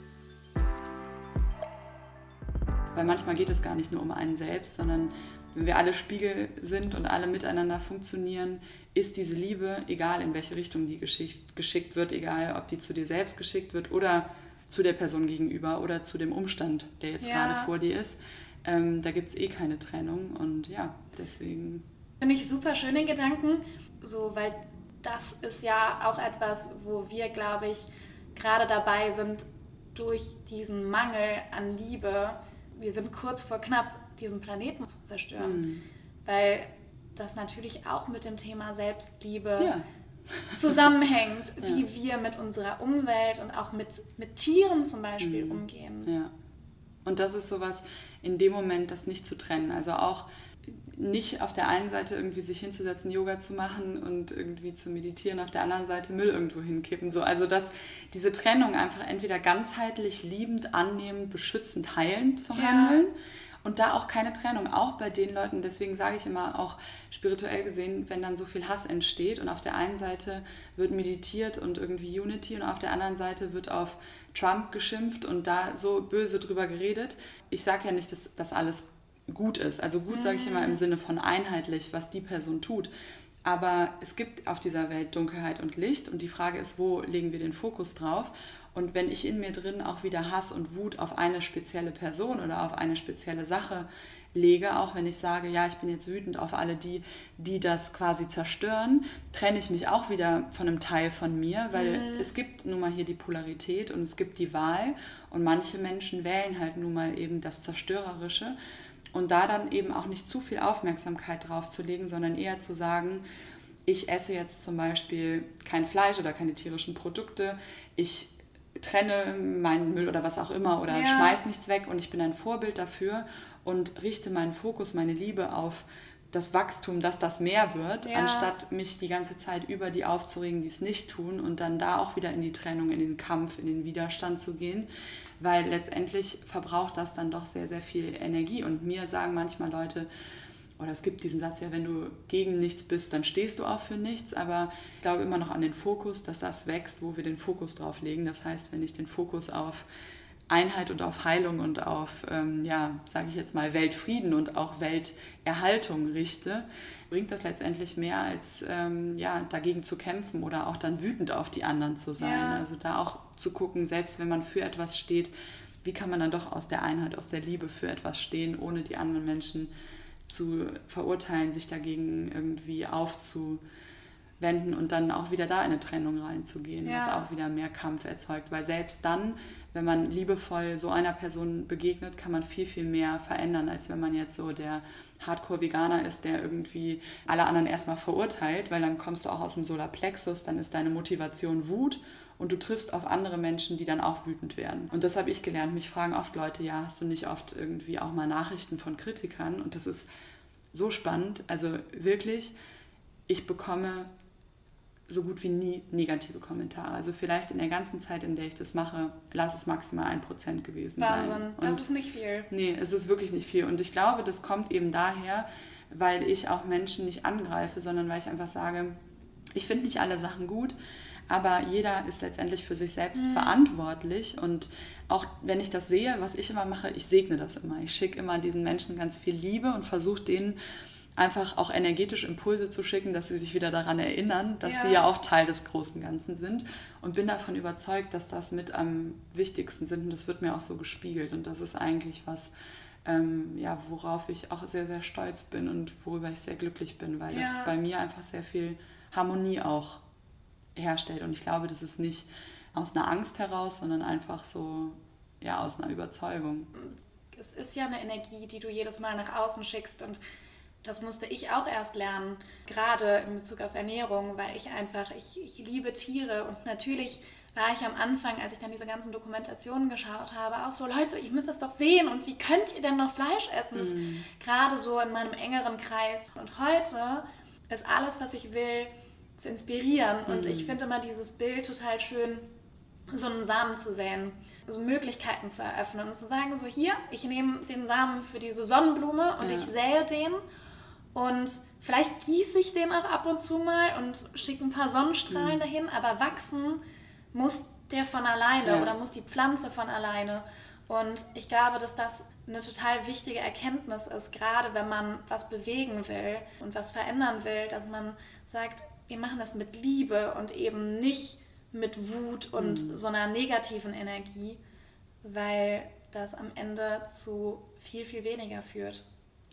Weil manchmal geht es gar nicht nur um einen selbst, sondern wenn wir alle Spiegel sind und alle miteinander funktionieren, ist diese Liebe, egal in welche Richtung die geschickt wird, egal ob die zu dir selbst geschickt wird oder zu der Person gegenüber oder zu dem Umstand, der jetzt ja. gerade vor dir ist, ähm, da gibt es eh keine Trennung und ja, deswegen. Finde ich super schöne Gedanken, so weil das ist ja auch etwas, wo wir, glaube ich, gerade dabei sind, durch diesen Mangel an Liebe, wir sind kurz vor knapp, diesen Planeten zu zerstören. Mhm. Weil das natürlich auch mit dem Thema Selbstliebe ja. zusammenhängt, wie ja. wir mit unserer Umwelt und auch mit, mit Tieren zum Beispiel mhm. umgehen. Ja. Und das ist sowas, in dem Moment das nicht zu trennen. Also auch nicht auf der einen Seite irgendwie sich hinzusetzen, Yoga zu machen und irgendwie zu meditieren, auf der anderen Seite Müll irgendwo hinkippen. So, also dass diese Trennung einfach entweder ganzheitlich, liebend, annehmend, beschützend, heilend zu handeln. Ja. Und da auch keine Trennung, auch bei den Leuten, deswegen sage ich immer auch spirituell gesehen, wenn dann so viel Hass entsteht und auf der einen Seite wird meditiert und irgendwie Unity und auf der anderen Seite wird auf Trump geschimpft und da so böse drüber geredet. Ich sage ja nicht, dass das alles gut ist. Also gut sage ich immer im mhm. Sinne von einheitlich, was die Person tut. Aber es gibt auf dieser Welt Dunkelheit und Licht und die Frage ist, wo legen wir den Fokus drauf? Und wenn ich in mir drin auch wieder Hass und Wut auf eine spezielle Person oder auf eine spezielle Sache lege, auch wenn ich sage, ja, ich bin jetzt wütend auf alle die, die das quasi zerstören, trenne ich mich auch wieder von einem Teil von mir, weil mhm. es gibt nun mal hier die Polarität und es gibt die Wahl und manche Menschen wählen halt nun mal eben das Zerstörerische und da dann eben auch nicht zu viel Aufmerksamkeit drauf zu legen, sondern eher zu sagen, ich esse jetzt zum Beispiel kein Fleisch oder keine tierischen Produkte, ich trenne meinen Müll oder was auch immer oder ja. schmeiß nichts weg und ich bin ein Vorbild dafür und richte meinen Fokus, meine Liebe auf das Wachstum, dass das mehr wird, ja. anstatt mich die ganze Zeit über die aufzuregen, die es nicht tun und dann da auch wieder in die Trennung, in den Kampf, in den Widerstand zu gehen weil letztendlich verbraucht das dann doch sehr, sehr viel Energie. Und mir sagen manchmal Leute, oder es gibt diesen Satz ja, wenn du gegen nichts bist, dann stehst du auch für nichts, aber ich glaube immer noch an den Fokus, dass das wächst, wo wir den Fokus drauf legen. Das heißt, wenn ich den Fokus auf Einheit und auf Heilung und auf, ähm, ja, sage ich jetzt mal, Weltfrieden und auch Welterhaltung richte, bringt das letztendlich mehr als ähm, ja, dagegen zu kämpfen oder auch dann wütend auf die anderen zu sein. Ja. Also da auch zu gucken, selbst wenn man für etwas steht, wie kann man dann doch aus der Einheit, aus der Liebe für etwas stehen, ohne die anderen Menschen zu verurteilen, sich dagegen irgendwie aufzuwenden und dann auch wieder da in eine Trennung reinzugehen, ja. was auch wieder mehr Kampf erzeugt. Weil selbst dann, wenn man liebevoll so einer Person begegnet, kann man viel, viel mehr verändern, als wenn man jetzt so der Hardcore-Veganer ist, der irgendwie alle anderen erstmal verurteilt, weil dann kommst du auch aus dem Solarplexus, dann ist deine Motivation Wut und du triffst auf andere Menschen, die dann auch wütend werden. Und das habe ich gelernt. Mich fragen oft Leute, ja, hast du nicht oft irgendwie auch mal Nachrichten von Kritikern? Und das ist so spannend. Also wirklich, ich bekomme so gut wie nie negative Kommentare. Also vielleicht in der ganzen Zeit, in der ich das mache, lass es maximal ein Prozent gewesen Wahnsinn. sein. Wahnsinn, das ist nicht viel. Nee, es ist wirklich nicht viel. Und ich glaube, das kommt eben daher, weil ich auch Menschen nicht angreife, sondern weil ich einfach sage, ich finde nicht alle Sachen gut, aber jeder ist letztendlich für sich selbst mhm. verantwortlich und auch wenn ich das sehe, was ich immer mache, ich segne das immer. Ich schicke immer diesen Menschen ganz viel Liebe und versuche denen einfach auch energetisch Impulse zu schicken, dass sie sich wieder daran erinnern, dass ja. sie ja auch Teil des großen Ganzen sind und bin davon überzeugt, dass das mit am wichtigsten sind und das wird mir auch so gespiegelt und das ist eigentlich was, ähm, ja, worauf ich auch sehr, sehr stolz bin und worüber ich sehr glücklich bin, weil ja. es bei mir einfach sehr viel Harmonie auch herstellt und ich glaube, das ist nicht aus einer Angst heraus, sondern einfach so, ja, aus einer Überzeugung. Es ist ja eine Energie, die du jedes Mal nach außen schickst und das musste ich auch erst lernen, gerade in Bezug auf Ernährung, weil ich einfach, ich, ich liebe Tiere und natürlich war ich am Anfang, als ich dann diese ganzen Dokumentationen geschaut habe, auch so, Leute, ich müsst das doch sehen und wie könnt ihr denn noch Fleisch essen? Mm. Gerade so in meinem engeren Kreis. Und heute ist alles, was ich will, zu inspirieren. Mm. Und ich mhm. finde immer dieses Bild total schön, so einen Samen zu säen, so Möglichkeiten zu eröffnen und zu sagen, so hier, ich nehme den Samen für diese Sonnenblume und ja. ich sähe den und vielleicht gieße ich den auch ab und zu mal und schicke ein paar Sonnenstrahlen mhm. dahin, aber wachsen muss der von alleine ja. oder muss die Pflanze von alleine. Und ich glaube, dass das eine total wichtige Erkenntnis ist, gerade wenn man was bewegen will und was verändern will, dass man sagt, wir machen das mit Liebe und eben nicht mit Wut und mhm. so einer negativen Energie, weil das am Ende zu viel, viel weniger führt.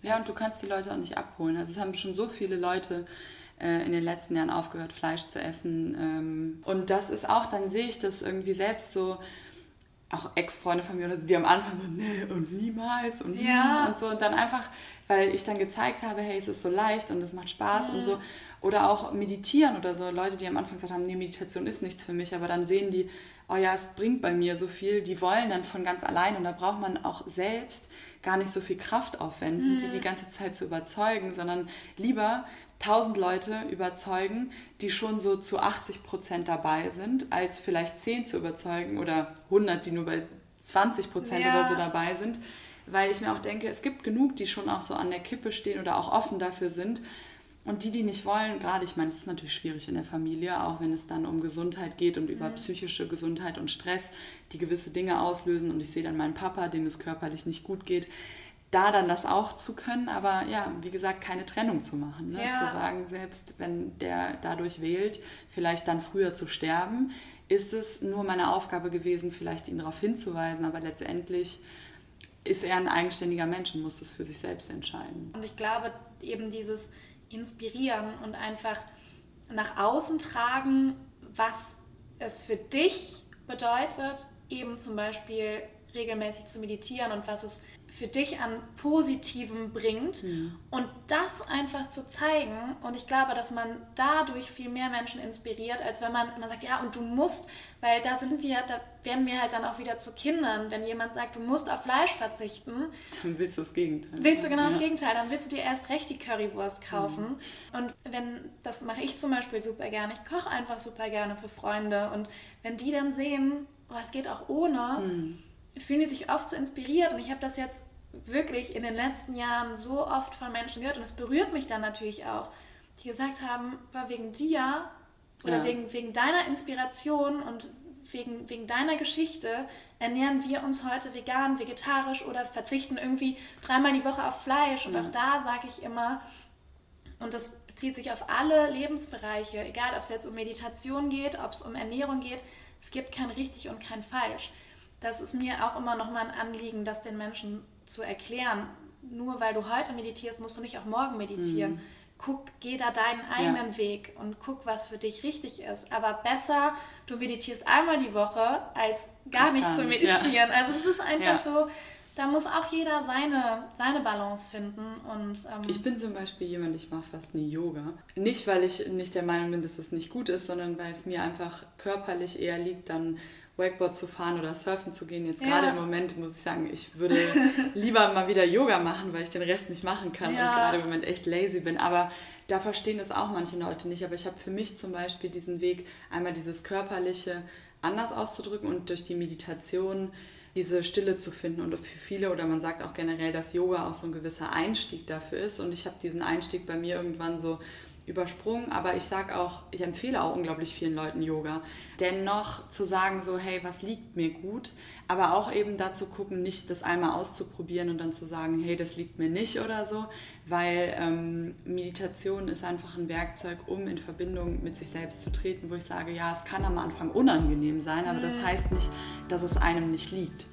Ja, und du kannst die Leute auch nicht abholen. Also es haben schon so viele Leute äh, in den letzten Jahren aufgehört, Fleisch zu essen. Ähm, und das ist auch, dann sehe ich das irgendwie selbst so, auch Ex-Freunde von mir, die am Anfang so, nee, und niemals und ja. und so. Und dann einfach, weil ich dann gezeigt habe, hey, es ist so leicht und es macht Spaß mhm. und so. Oder auch meditieren oder so. Leute, die am Anfang gesagt haben, nee, Meditation ist nichts für mich, aber dann sehen die, oh ja, es bringt bei mir so viel. Die wollen dann von ganz allein und da braucht man auch selbst gar nicht so viel Kraft aufwenden, mhm. die die ganze Zeit zu überzeugen, sondern lieber tausend Leute überzeugen, die schon so zu 80 Prozent dabei sind, als vielleicht zehn zu überzeugen oder 100, die nur bei 20 Prozent ja. oder so dabei sind. Weil ich mir auch denke, es gibt genug, die schon auch so an der Kippe stehen oder auch offen dafür sind. Und die, die nicht wollen, gerade, ich meine, es ist natürlich schwierig in der Familie, auch wenn es dann um Gesundheit geht und über mhm. psychische Gesundheit und Stress, die gewisse Dinge auslösen. Und ich sehe dann meinen Papa, dem es körperlich nicht gut geht, da dann das auch zu können, aber ja, wie gesagt, keine Trennung zu machen. Ne? Ja. Zu sagen, selbst wenn der dadurch wählt, vielleicht dann früher zu sterben, ist es nur meine Aufgabe gewesen, vielleicht ihn darauf hinzuweisen, aber letztendlich ist er ein eigenständiger Mensch und muss es für sich selbst entscheiden. Und ich glaube, eben dieses inspirieren und einfach nach außen tragen, was es für dich bedeutet, eben zum Beispiel regelmäßig zu meditieren und was es für dich an Positivem bringt mhm. und das einfach zu zeigen. Und ich glaube, dass man dadurch viel mehr Menschen inspiriert, als wenn man immer sagt, ja, und du musst, weil da sind wir, da werden wir halt dann auch wieder zu Kindern. Wenn jemand sagt, du musst auf Fleisch verzichten, dann willst du das Gegenteil. Willst du genau ja. das Gegenteil, dann willst du dir erst recht die Currywurst kaufen. Mhm. Und wenn, das mache ich zum Beispiel super gerne, ich koche einfach super gerne für Freunde. Und wenn die dann sehen, oh, es geht auch ohne, mhm fühlen die sich oft so inspiriert und ich habe das jetzt wirklich in den letzten Jahren so oft von Menschen gehört und es berührt mich dann natürlich auch, die gesagt haben, war wegen dir oder ja. wegen, wegen deiner Inspiration und wegen, wegen deiner Geschichte ernähren wir uns heute vegan, vegetarisch oder verzichten irgendwie dreimal die Woche auf Fleisch. Und mhm. auch da sage ich immer, und das bezieht sich auf alle Lebensbereiche, egal ob es jetzt um Meditation geht, ob es um Ernährung geht, es gibt kein richtig und kein falsch. Das ist mir auch immer noch mal ein Anliegen, das den Menschen zu erklären. Nur weil du heute meditierst, musst du nicht auch morgen meditieren. Mhm guck, geh da deinen eigenen ja. Weg und guck, was für dich richtig ist. Aber besser, du meditierst einmal die Woche, als gar das nicht zu meditieren. Ja. Also es ist einfach ja. so, da muss auch jeder seine, seine Balance finden. Und, ähm ich bin zum Beispiel jemand, ich mache fast nie Yoga. Nicht, weil ich nicht der Meinung bin, dass es nicht gut ist, sondern weil es mir einfach körperlich eher liegt, dann Wakeboard zu fahren oder surfen zu gehen. Jetzt ja. gerade im Moment muss ich sagen, ich würde lieber mal wieder Yoga machen, weil ich den Rest nicht machen kann ja. und gerade im Moment echt lazy bin. Aber da verstehen das auch manche Leute nicht. Aber ich habe für mich zum Beispiel diesen Weg, einmal dieses körperliche anders auszudrücken und durch die Meditation diese Stille zu finden. Und für viele, oder man sagt auch generell, dass Yoga auch so ein gewisser Einstieg dafür ist. Und ich habe diesen Einstieg bei mir irgendwann so übersprungen, aber ich sage auch, ich empfehle auch unglaublich vielen Leuten Yoga. Dennoch zu sagen so, hey, was liegt mir gut, aber auch eben dazu gucken, nicht das einmal auszuprobieren und dann zu sagen, hey, das liegt mir nicht oder so, weil ähm, Meditation ist einfach ein Werkzeug, um in Verbindung mit sich selbst zu treten, wo ich sage, ja, es kann am Anfang unangenehm sein, aber das mhm. heißt nicht, dass es einem nicht liegt.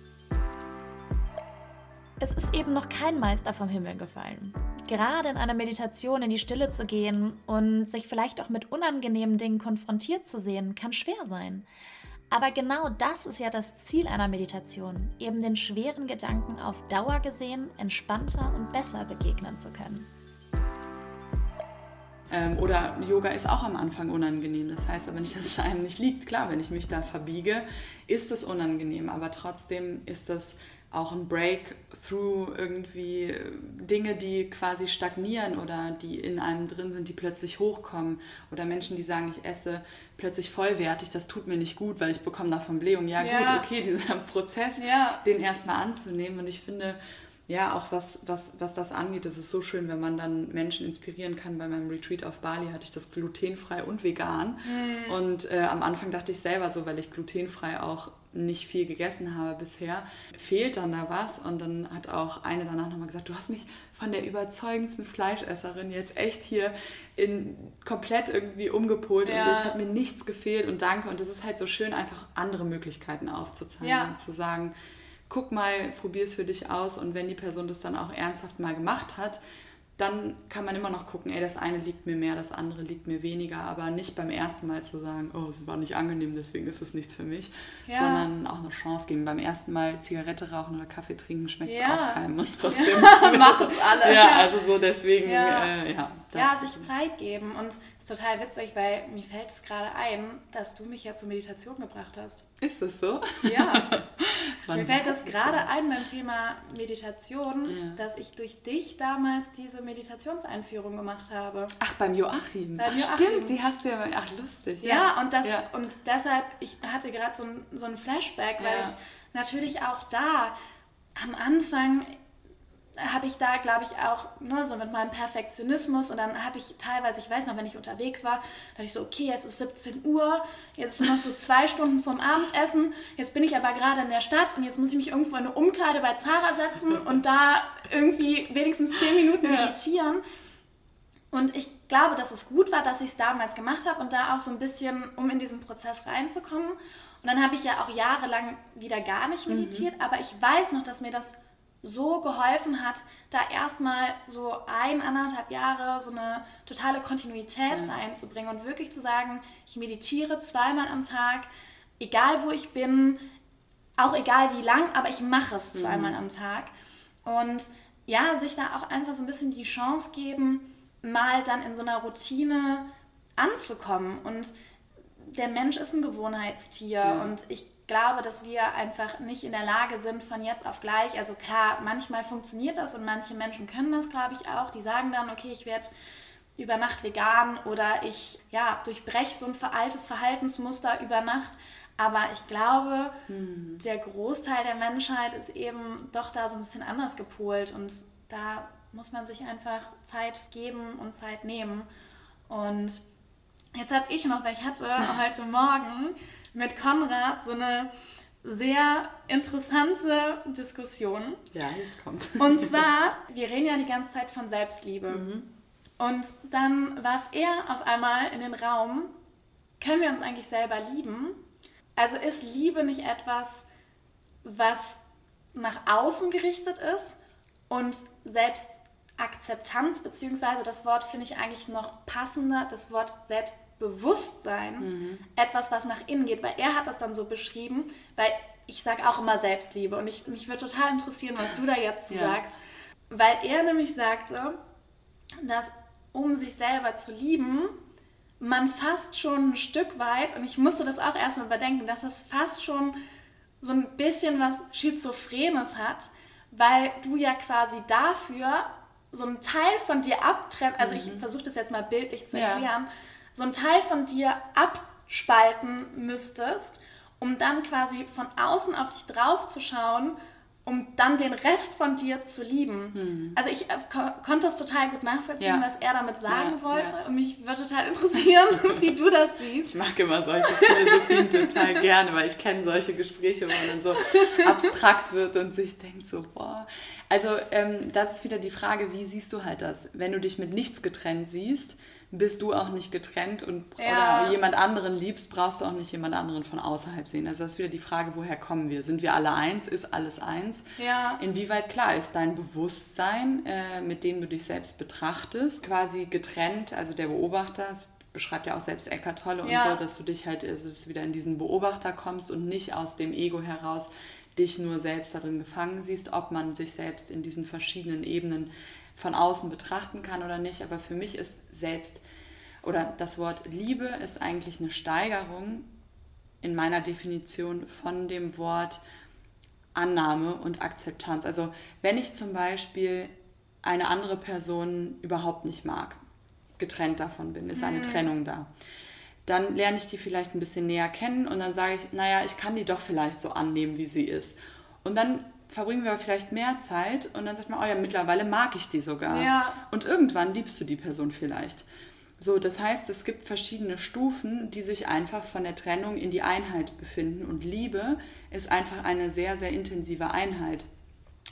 Es ist eben noch kein Meister vom Himmel gefallen. Gerade in einer Meditation in die Stille zu gehen und sich vielleicht auch mit unangenehmen Dingen konfrontiert zu sehen, kann schwer sein. Aber genau das ist ja das Ziel einer Meditation, eben den schweren Gedanken auf Dauer gesehen entspannter und besser begegnen zu können. Ähm, oder Yoga ist auch am Anfang unangenehm. Das heißt aber nicht, dass es einem nicht liegt. Klar, wenn ich mich da verbiege, ist es unangenehm. Aber trotzdem ist das auch ein Breakthrough, irgendwie Dinge, die quasi stagnieren oder die in einem drin sind, die plötzlich hochkommen. Oder Menschen, die sagen, ich esse plötzlich vollwertig, das tut mir nicht gut, weil ich bekomme davon Blähung. Ja, ja. gut, okay, dieser Prozess, ja. den erstmal anzunehmen. Und ich finde, ja, auch was, was, was das angeht, ist es so schön, wenn man dann Menschen inspirieren kann. Bei meinem Retreat auf Bali hatte ich das glutenfrei und vegan. Mm. Und äh, am Anfang dachte ich selber so, weil ich glutenfrei auch nicht viel gegessen habe bisher, fehlt dann da was. Und dann hat auch eine danach nochmal gesagt, du hast mich von der überzeugendsten Fleischesserin jetzt echt hier in komplett irgendwie umgepolt ja. und es hat mir nichts gefehlt und danke. Und es ist halt so schön, einfach andere Möglichkeiten aufzuzeigen ja. und zu sagen, guck mal, probier es für dich aus und wenn die Person das dann auch ernsthaft mal gemacht hat, dann kann man immer noch gucken, ey, das eine liegt mir mehr, das andere liegt mir weniger, aber nicht beim ersten Mal zu sagen, oh, es war nicht angenehm, deswegen ist es nichts für mich, ja. sondern auch eine Chance geben. Beim ersten Mal Zigarette rauchen oder Kaffee trinken schmeckt es ja. auch keinem und trotzdem ja, machen es alle. Ja, also so deswegen, ja, äh, ja, ja sich Zeit geben und ist total witzig, weil mir fällt es gerade ein, dass du mich ja zur Meditation gebracht hast. Ist das so? Ja. mir fällt das gerade ein beim Thema Meditation, dass ich durch dich damals diese Meditationseinführung gemacht habe. Ach, beim Joachim. Beim ach, Joachim. Stimmt, die hast du ja, ach lustig. Ja, ja und, das, ja. und deshalb, ich hatte gerade so ein, so ein Flashback, weil ich natürlich auch da am Anfang habe ich da, glaube ich, auch ne, so mit meinem Perfektionismus und dann habe ich teilweise, ich weiß noch, wenn ich unterwegs war, dachte ich so, okay, jetzt ist 17 Uhr, jetzt ist nur noch so zwei Stunden vom Abendessen, jetzt bin ich aber gerade in der Stadt und jetzt muss ich mich irgendwo in eine Umkleide bei Zara setzen und da irgendwie wenigstens 10 Minuten meditieren. Und ich glaube, dass es gut war, dass ich es damals gemacht habe und da auch so ein bisschen, um in diesen Prozess reinzukommen. Und dann habe ich ja auch jahrelang wieder gar nicht mhm. meditiert, mhm. aber ich weiß noch, dass mir das so geholfen hat, da erstmal so ein, anderthalb Jahre so eine totale Kontinuität mhm. reinzubringen und wirklich zu sagen, ich meditiere zweimal am Tag, egal wo ich bin, auch egal wie lang, aber ich mache es mhm. zweimal mhm. am Tag. Und ja, sich da auch einfach so ein bisschen die Chance geben, mal dann in so einer Routine anzukommen. Und der Mensch ist ein Gewohnheitstier ja. und ich glaube, dass wir einfach nicht in der Lage sind, von jetzt auf gleich, also klar, manchmal funktioniert das und manche Menschen können das, glaube ich, auch. Die sagen dann, okay, ich werde über Nacht vegan oder ich ja, durchbreche so ein altes Verhaltensmuster über Nacht. Aber ich glaube, mhm. der Großteil der Menschheit ist eben doch da so ein bisschen anders gepolt und da muss man sich einfach Zeit geben und Zeit nehmen. Und jetzt habe ich noch, weil ich hatte heute Morgen mit Konrad so eine sehr interessante Diskussion. Ja, jetzt kommt. Und zwar, wir reden ja die ganze Zeit von Selbstliebe. Mhm. Und dann warf er auf einmal in den Raum, können wir uns eigentlich selber lieben? Also ist Liebe nicht etwas, was nach außen gerichtet ist und Selbstakzeptanz, beziehungsweise das Wort finde ich eigentlich noch passender, das Wort Selbstbewusstsein, mhm. etwas, was nach innen geht, weil er hat das dann so beschrieben, weil ich sage auch immer Selbstliebe und ich, mich würde total interessieren, was du da jetzt ja. sagst, weil er nämlich sagte, dass um sich selber zu lieben, man fast schon ein Stück weit, und ich musste das auch erstmal überdenken, dass es fast schon so ein bisschen was Schizophrenes hat, weil du ja quasi dafür so einen Teil von dir abtrennen, also mhm. ich versuche das jetzt mal bildlich zu erklären, ja. So einen Teil von dir abspalten müsstest, um dann quasi von außen auf dich drauf zu schauen um dann den Rest von dir zu lieben. Hm. Also ich äh, ko konnte das total gut nachvollziehen, ja. was er damit sagen ja, wollte. Ja. Und mich würde total interessieren, wie du das siehst. Ich mag immer solche Philosophien total gerne, weil ich kenne solche Gespräche, wo man dann so abstrakt wird und sich denkt so, boah. Also ähm, das ist wieder die Frage, wie siehst du halt das? Wenn du dich mit nichts getrennt siehst, bist du auch nicht getrennt und ja. oder jemand anderen liebst, brauchst du auch nicht jemand anderen von außerhalb sehen. Also das ist wieder die Frage, woher kommen wir? Sind wir alle eins? Ist alles eins? Ja. Inwieweit klar ist dein Bewusstsein, äh, mit dem du dich selbst betrachtest, quasi getrennt, also der Beobachter, das beschreibt ja auch selbst Eckart Tolle und ja. so, dass du dich halt, also dass du wieder in diesen Beobachter kommst und nicht aus dem Ego heraus dich nur selbst darin gefangen siehst, ob man sich selbst in diesen verschiedenen Ebenen von außen betrachten kann oder nicht. Aber für mich ist selbst oder das Wort Liebe ist eigentlich eine Steigerung in meiner Definition von dem Wort Annahme und Akzeptanz. Also wenn ich zum Beispiel eine andere Person überhaupt nicht mag, getrennt davon bin, ist eine mhm. Trennung da. Dann lerne ich die vielleicht ein bisschen näher kennen und dann sage ich, naja, ich kann die doch vielleicht so annehmen, wie sie ist. Und dann verbringen wir vielleicht mehr Zeit und dann sagt man, oh ja, mittlerweile mag ich die sogar. Ja. Und irgendwann liebst du die Person vielleicht. So, das heißt, es gibt verschiedene Stufen, die sich einfach von der Trennung in die Einheit befinden. Und Liebe ist einfach eine sehr, sehr intensive Einheit.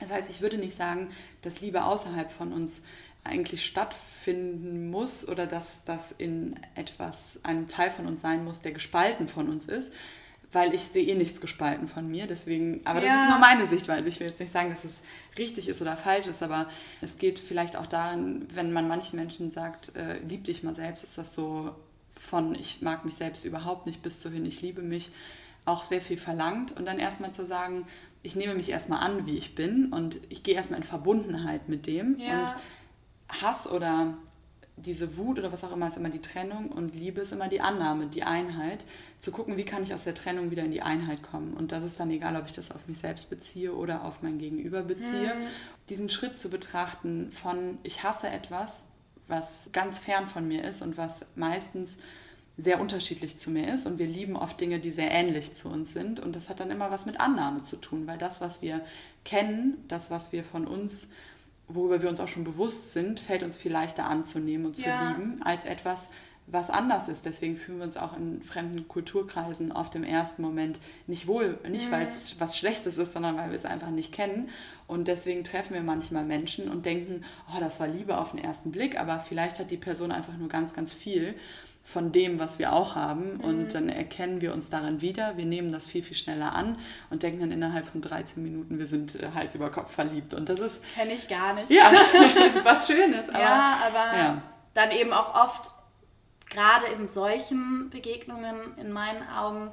Das heißt, ich würde nicht sagen, dass Liebe außerhalb von uns eigentlich stattfinden muss oder dass das in etwas, einem Teil von uns sein muss, der gespalten von uns ist, weil ich sehe eh nichts gespalten von mir. Deswegen, aber das ist nur meine Sichtweise. Ich will jetzt nicht sagen, dass es richtig ist oder falsch ist, aber es geht vielleicht auch darin, wenn man manchen Menschen sagt, äh, lieb dich mal selbst, ist das so von ich mag mich selbst überhaupt nicht bis zu hin, ich liebe mich, auch sehr viel verlangt. Und dann erstmal zu sagen, ich nehme mich erstmal an, wie ich bin und ich gehe erstmal in Verbundenheit mit dem. Ja. Und Hass oder diese Wut oder was auch immer ist immer die Trennung und Liebe ist immer die Annahme, die Einheit. Zu gucken, wie kann ich aus der Trennung wieder in die Einheit kommen. Und das ist dann egal, ob ich das auf mich selbst beziehe oder auf mein Gegenüber beziehe. Mhm. Diesen Schritt zu betrachten von, ich hasse etwas, was ganz fern von mir ist und was meistens sehr unterschiedlich zu mir ist. Und wir lieben oft Dinge, die sehr ähnlich zu uns sind. Und das hat dann immer was mit Annahme zu tun, weil das, was wir kennen, das, was wir von uns worüber wir uns auch schon bewusst sind, fällt uns viel leichter anzunehmen und zu ja. lieben, als etwas, was anders ist. Deswegen fühlen wir uns auch in fremden Kulturkreisen auf dem ersten Moment nicht wohl. Nicht, mhm. weil es was Schlechtes ist, sondern weil wir es einfach nicht kennen. Und deswegen treffen wir manchmal Menschen und denken, oh, das war Liebe auf den ersten Blick, aber vielleicht hat die Person einfach nur ganz, ganz viel von dem, was wir auch haben. Und mhm. dann erkennen wir uns darin wieder. Wir nehmen das viel, viel schneller an und denken dann innerhalb von 13 Minuten, wir sind äh, Hals über Kopf verliebt. Und das ist. Kenne ich gar nicht. Ja, was Schönes. Aber, ja, aber ja. dann eben auch oft, gerade in solchen Begegnungen, in meinen Augen,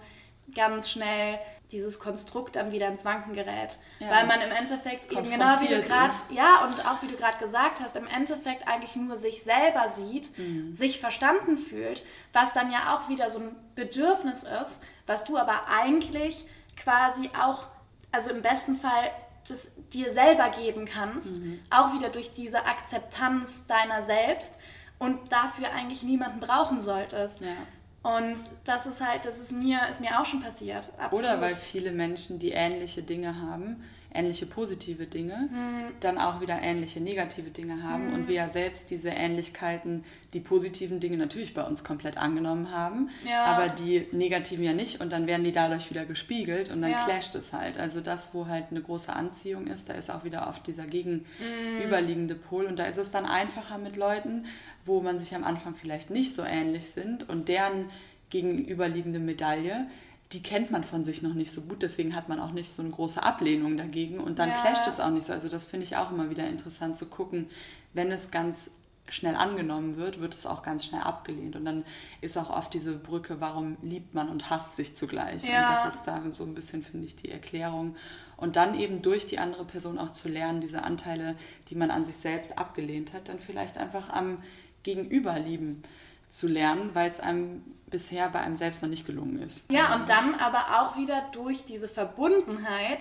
ganz schnell dieses Konstrukt dann wieder ins Wanken gerät. Ja. Weil man im Endeffekt eben genau wie du gerade, ja, und auch wie du gerade gesagt hast, im Endeffekt eigentlich nur sich selber sieht, mhm. sich verstanden fühlt, was dann ja auch wieder so ein Bedürfnis ist, was du aber eigentlich quasi auch, also im besten Fall das dir selber geben kannst, mhm. auch wieder durch diese Akzeptanz deiner selbst und dafür eigentlich niemanden brauchen solltest. Ja. Und das ist halt, das ist mir, ist mir auch schon passiert. Absolut. Oder weil viele Menschen, die ähnliche Dinge haben, ähnliche positive Dinge, mhm. dann auch wieder ähnliche negative Dinge haben mhm. und wir ja selbst diese Ähnlichkeiten, die positiven Dinge natürlich bei uns komplett angenommen haben, ja. aber die negativen ja nicht und dann werden die dadurch wieder gespiegelt und dann ja. clasht es halt. Also das, wo halt eine große Anziehung ist, da ist auch wieder oft dieser gegenüberliegende mhm. Pol und da ist es dann einfacher mit Leuten, wo man sich am Anfang vielleicht nicht so ähnlich sind und deren gegenüberliegende Medaille die kennt man von sich noch nicht so gut, deswegen hat man auch nicht so eine große Ablehnung dagegen und dann ja. clasht es auch nicht so. Also das finde ich auch immer wieder interessant zu gucken, wenn es ganz schnell angenommen wird, wird es auch ganz schnell abgelehnt. Und dann ist auch oft diese Brücke, warum liebt man und hasst sich zugleich. Ja. Und das ist da so ein bisschen, finde ich, die Erklärung. Und dann eben durch die andere Person auch zu lernen, diese Anteile, die man an sich selbst abgelehnt hat, dann vielleicht einfach am Gegenüber lieben zu lernen, weil es einem bisher bei einem selbst noch nicht gelungen ist. Ja, und dann aber auch wieder durch diese Verbundenheit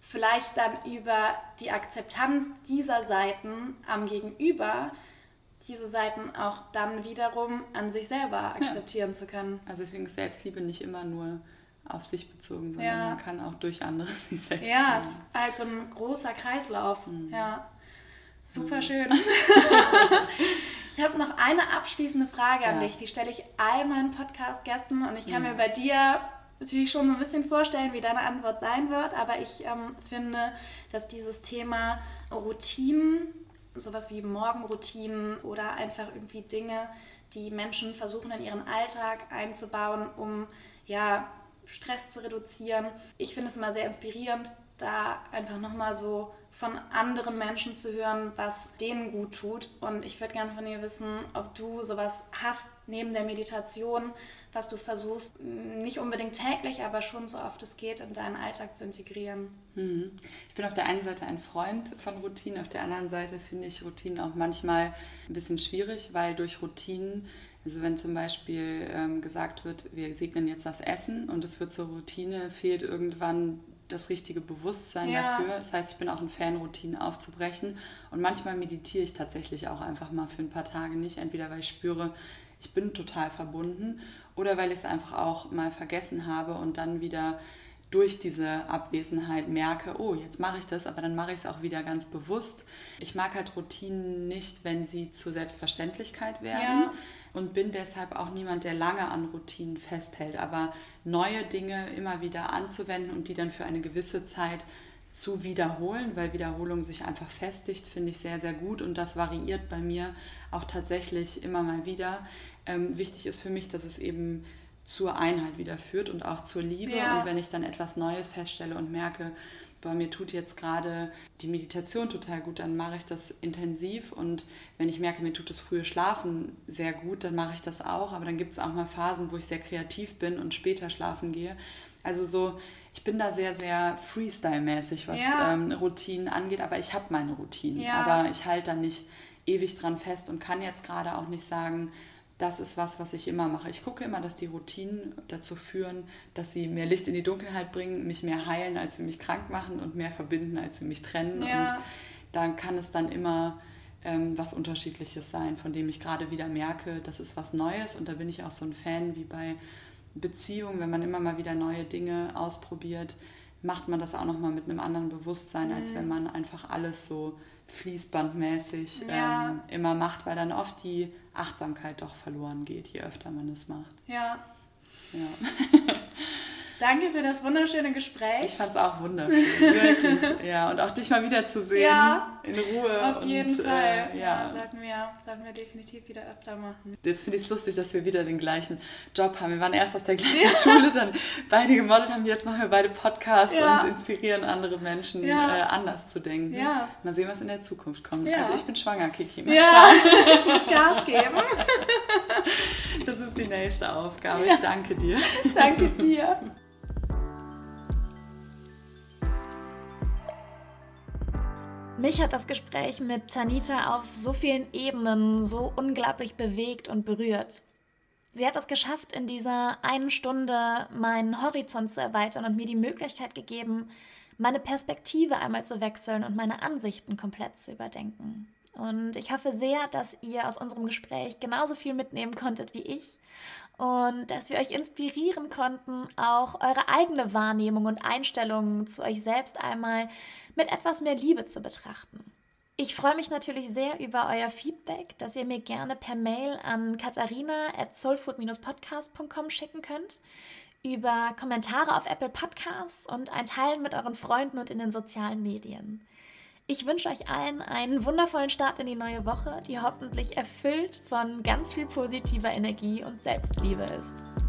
vielleicht dann über die Akzeptanz dieser Seiten am Gegenüber diese Seiten auch dann wiederum an sich selber akzeptieren ja. zu können. Also deswegen ist Selbstliebe nicht immer nur auf sich bezogen, sondern ja. man kann auch durch andere sich selbst Ja, es ist halt so ein großer Kreislauf. Mhm. Ja, super mhm. schön. Ich habe noch eine abschließende Frage an dich, die stelle ich all meinen Podcast-Gästen und ich kann ja. mir bei dir natürlich schon so ein bisschen vorstellen, wie deine Antwort sein wird, aber ich ähm, finde, dass dieses Thema Routinen, sowas wie Morgenroutinen oder einfach irgendwie Dinge, die Menschen versuchen in ihren Alltag einzubauen, um ja Stress zu reduzieren. Ich finde es immer sehr inspirierend, da einfach nochmal so von anderen Menschen zu hören, was denen gut tut. Und ich würde gerne von dir wissen, ob du sowas hast neben der Meditation, was du versuchst, nicht unbedingt täglich, aber schon so oft es geht, in deinen Alltag zu integrieren. Mhm. Ich bin auf der einen Seite ein Freund von Routinen, auf der anderen Seite finde ich Routinen auch manchmal ein bisschen schwierig, weil durch Routinen also wenn zum Beispiel ähm, gesagt wird, wir segnen jetzt das Essen und es wird zur Routine, fehlt irgendwann das richtige Bewusstsein ja. dafür. Das heißt, ich bin auch ein Fan, Routinen aufzubrechen. Und manchmal meditiere ich tatsächlich auch einfach mal für ein paar Tage nicht. Entweder weil ich spüre, ich bin total verbunden oder weil ich es einfach auch mal vergessen habe und dann wieder durch diese Abwesenheit merke, oh, jetzt mache ich das, aber dann mache ich es auch wieder ganz bewusst. Ich mag halt Routinen nicht, wenn sie zur Selbstverständlichkeit werden. Ja und bin deshalb auch niemand, der lange an Routinen festhält, aber neue Dinge immer wieder anzuwenden und die dann für eine gewisse Zeit zu wiederholen, weil Wiederholung sich einfach festigt, finde ich sehr, sehr gut und das variiert bei mir auch tatsächlich immer mal wieder. Ähm, wichtig ist für mich, dass es eben zur Einheit wieder führt und auch zur Liebe. Ja. Und wenn ich dann etwas Neues feststelle und merke, boah, mir tut jetzt gerade die Meditation total gut, dann mache ich das intensiv und wenn ich merke, mir tut das frühe Schlafen sehr gut, dann mache ich das auch, aber dann gibt es auch mal Phasen, wo ich sehr kreativ bin und später schlafen gehe. Also so, ich bin da sehr, sehr Freestyle-mäßig, was ja. ähm, Routinen angeht, aber ich habe meine Routinen, ja. aber ich halte da nicht ewig dran fest und kann jetzt gerade auch nicht sagen, das ist was, was ich immer mache. Ich gucke immer, dass die Routinen dazu führen, dass sie mehr Licht in die Dunkelheit bringen, mich mehr heilen, als sie mich krank machen und mehr verbinden, als sie mich trennen. Ja. Und dann kann es dann immer ähm, was Unterschiedliches sein, von dem ich gerade wieder merke, das ist was Neues. Und da bin ich auch so ein Fan wie bei Beziehungen, wenn man immer mal wieder neue Dinge ausprobiert, macht man das auch nochmal mit einem anderen Bewusstsein, mhm. als wenn man einfach alles so fließbandmäßig ja. ähm, immer macht, weil dann oft die Achtsamkeit doch verloren geht, je öfter man es macht. Ja. Ja. Danke für das wunderschöne Gespräch. Ich fand es auch wunderschön, wirklich. Ja, und auch dich mal wieder zu sehen. Ja, in Ruhe. Auf jeden und, Fall. Äh, ja, ja sollten, wir, sollten wir definitiv wieder öfter machen. Jetzt finde ich es lustig, dass wir wieder den gleichen Job haben. Wir waren erst auf der gleichen ja. Schule, dann beide gemodelt haben. Jetzt machen wir beide Podcasts ja. und inspirieren andere Menschen, äh, anders zu denken. Ja. Mal sehen, was in der Zukunft kommt. Also ich bin schwanger, Kiki. Mal ja, ich muss Gas geben. Das ist die nächste Aufgabe. Ich danke dir. Danke dir. Mich hat das Gespräch mit Tanita auf so vielen Ebenen so unglaublich bewegt und berührt. Sie hat es geschafft, in dieser einen Stunde meinen Horizont zu erweitern und mir die Möglichkeit gegeben, meine Perspektive einmal zu wechseln und meine Ansichten komplett zu überdenken. Und ich hoffe sehr, dass ihr aus unserem Gespräch genauso viel mitnehmen konntet wie ich und dass wir euch inspirieren konnten, auch eure eigene Wahrnehmung und Einstellungen zu euch selbst einmal mit etwas mehr Liebe zu betrachten. Ich freue mich natürlich sehr über euer Feedback, das ihr mir gerne per Mail an katharina at soulfood-podcast.com schicken könnt, über Kommentare auf Apple Podcasts und ein Teilen mit euren Freunden und in den sozialen Medien. Ich wünsche euch allen einen wundervollen Start in die neue Woche, die hoffentlich erfüllt von ganz viel positiver Energie und Selbstliebe ist.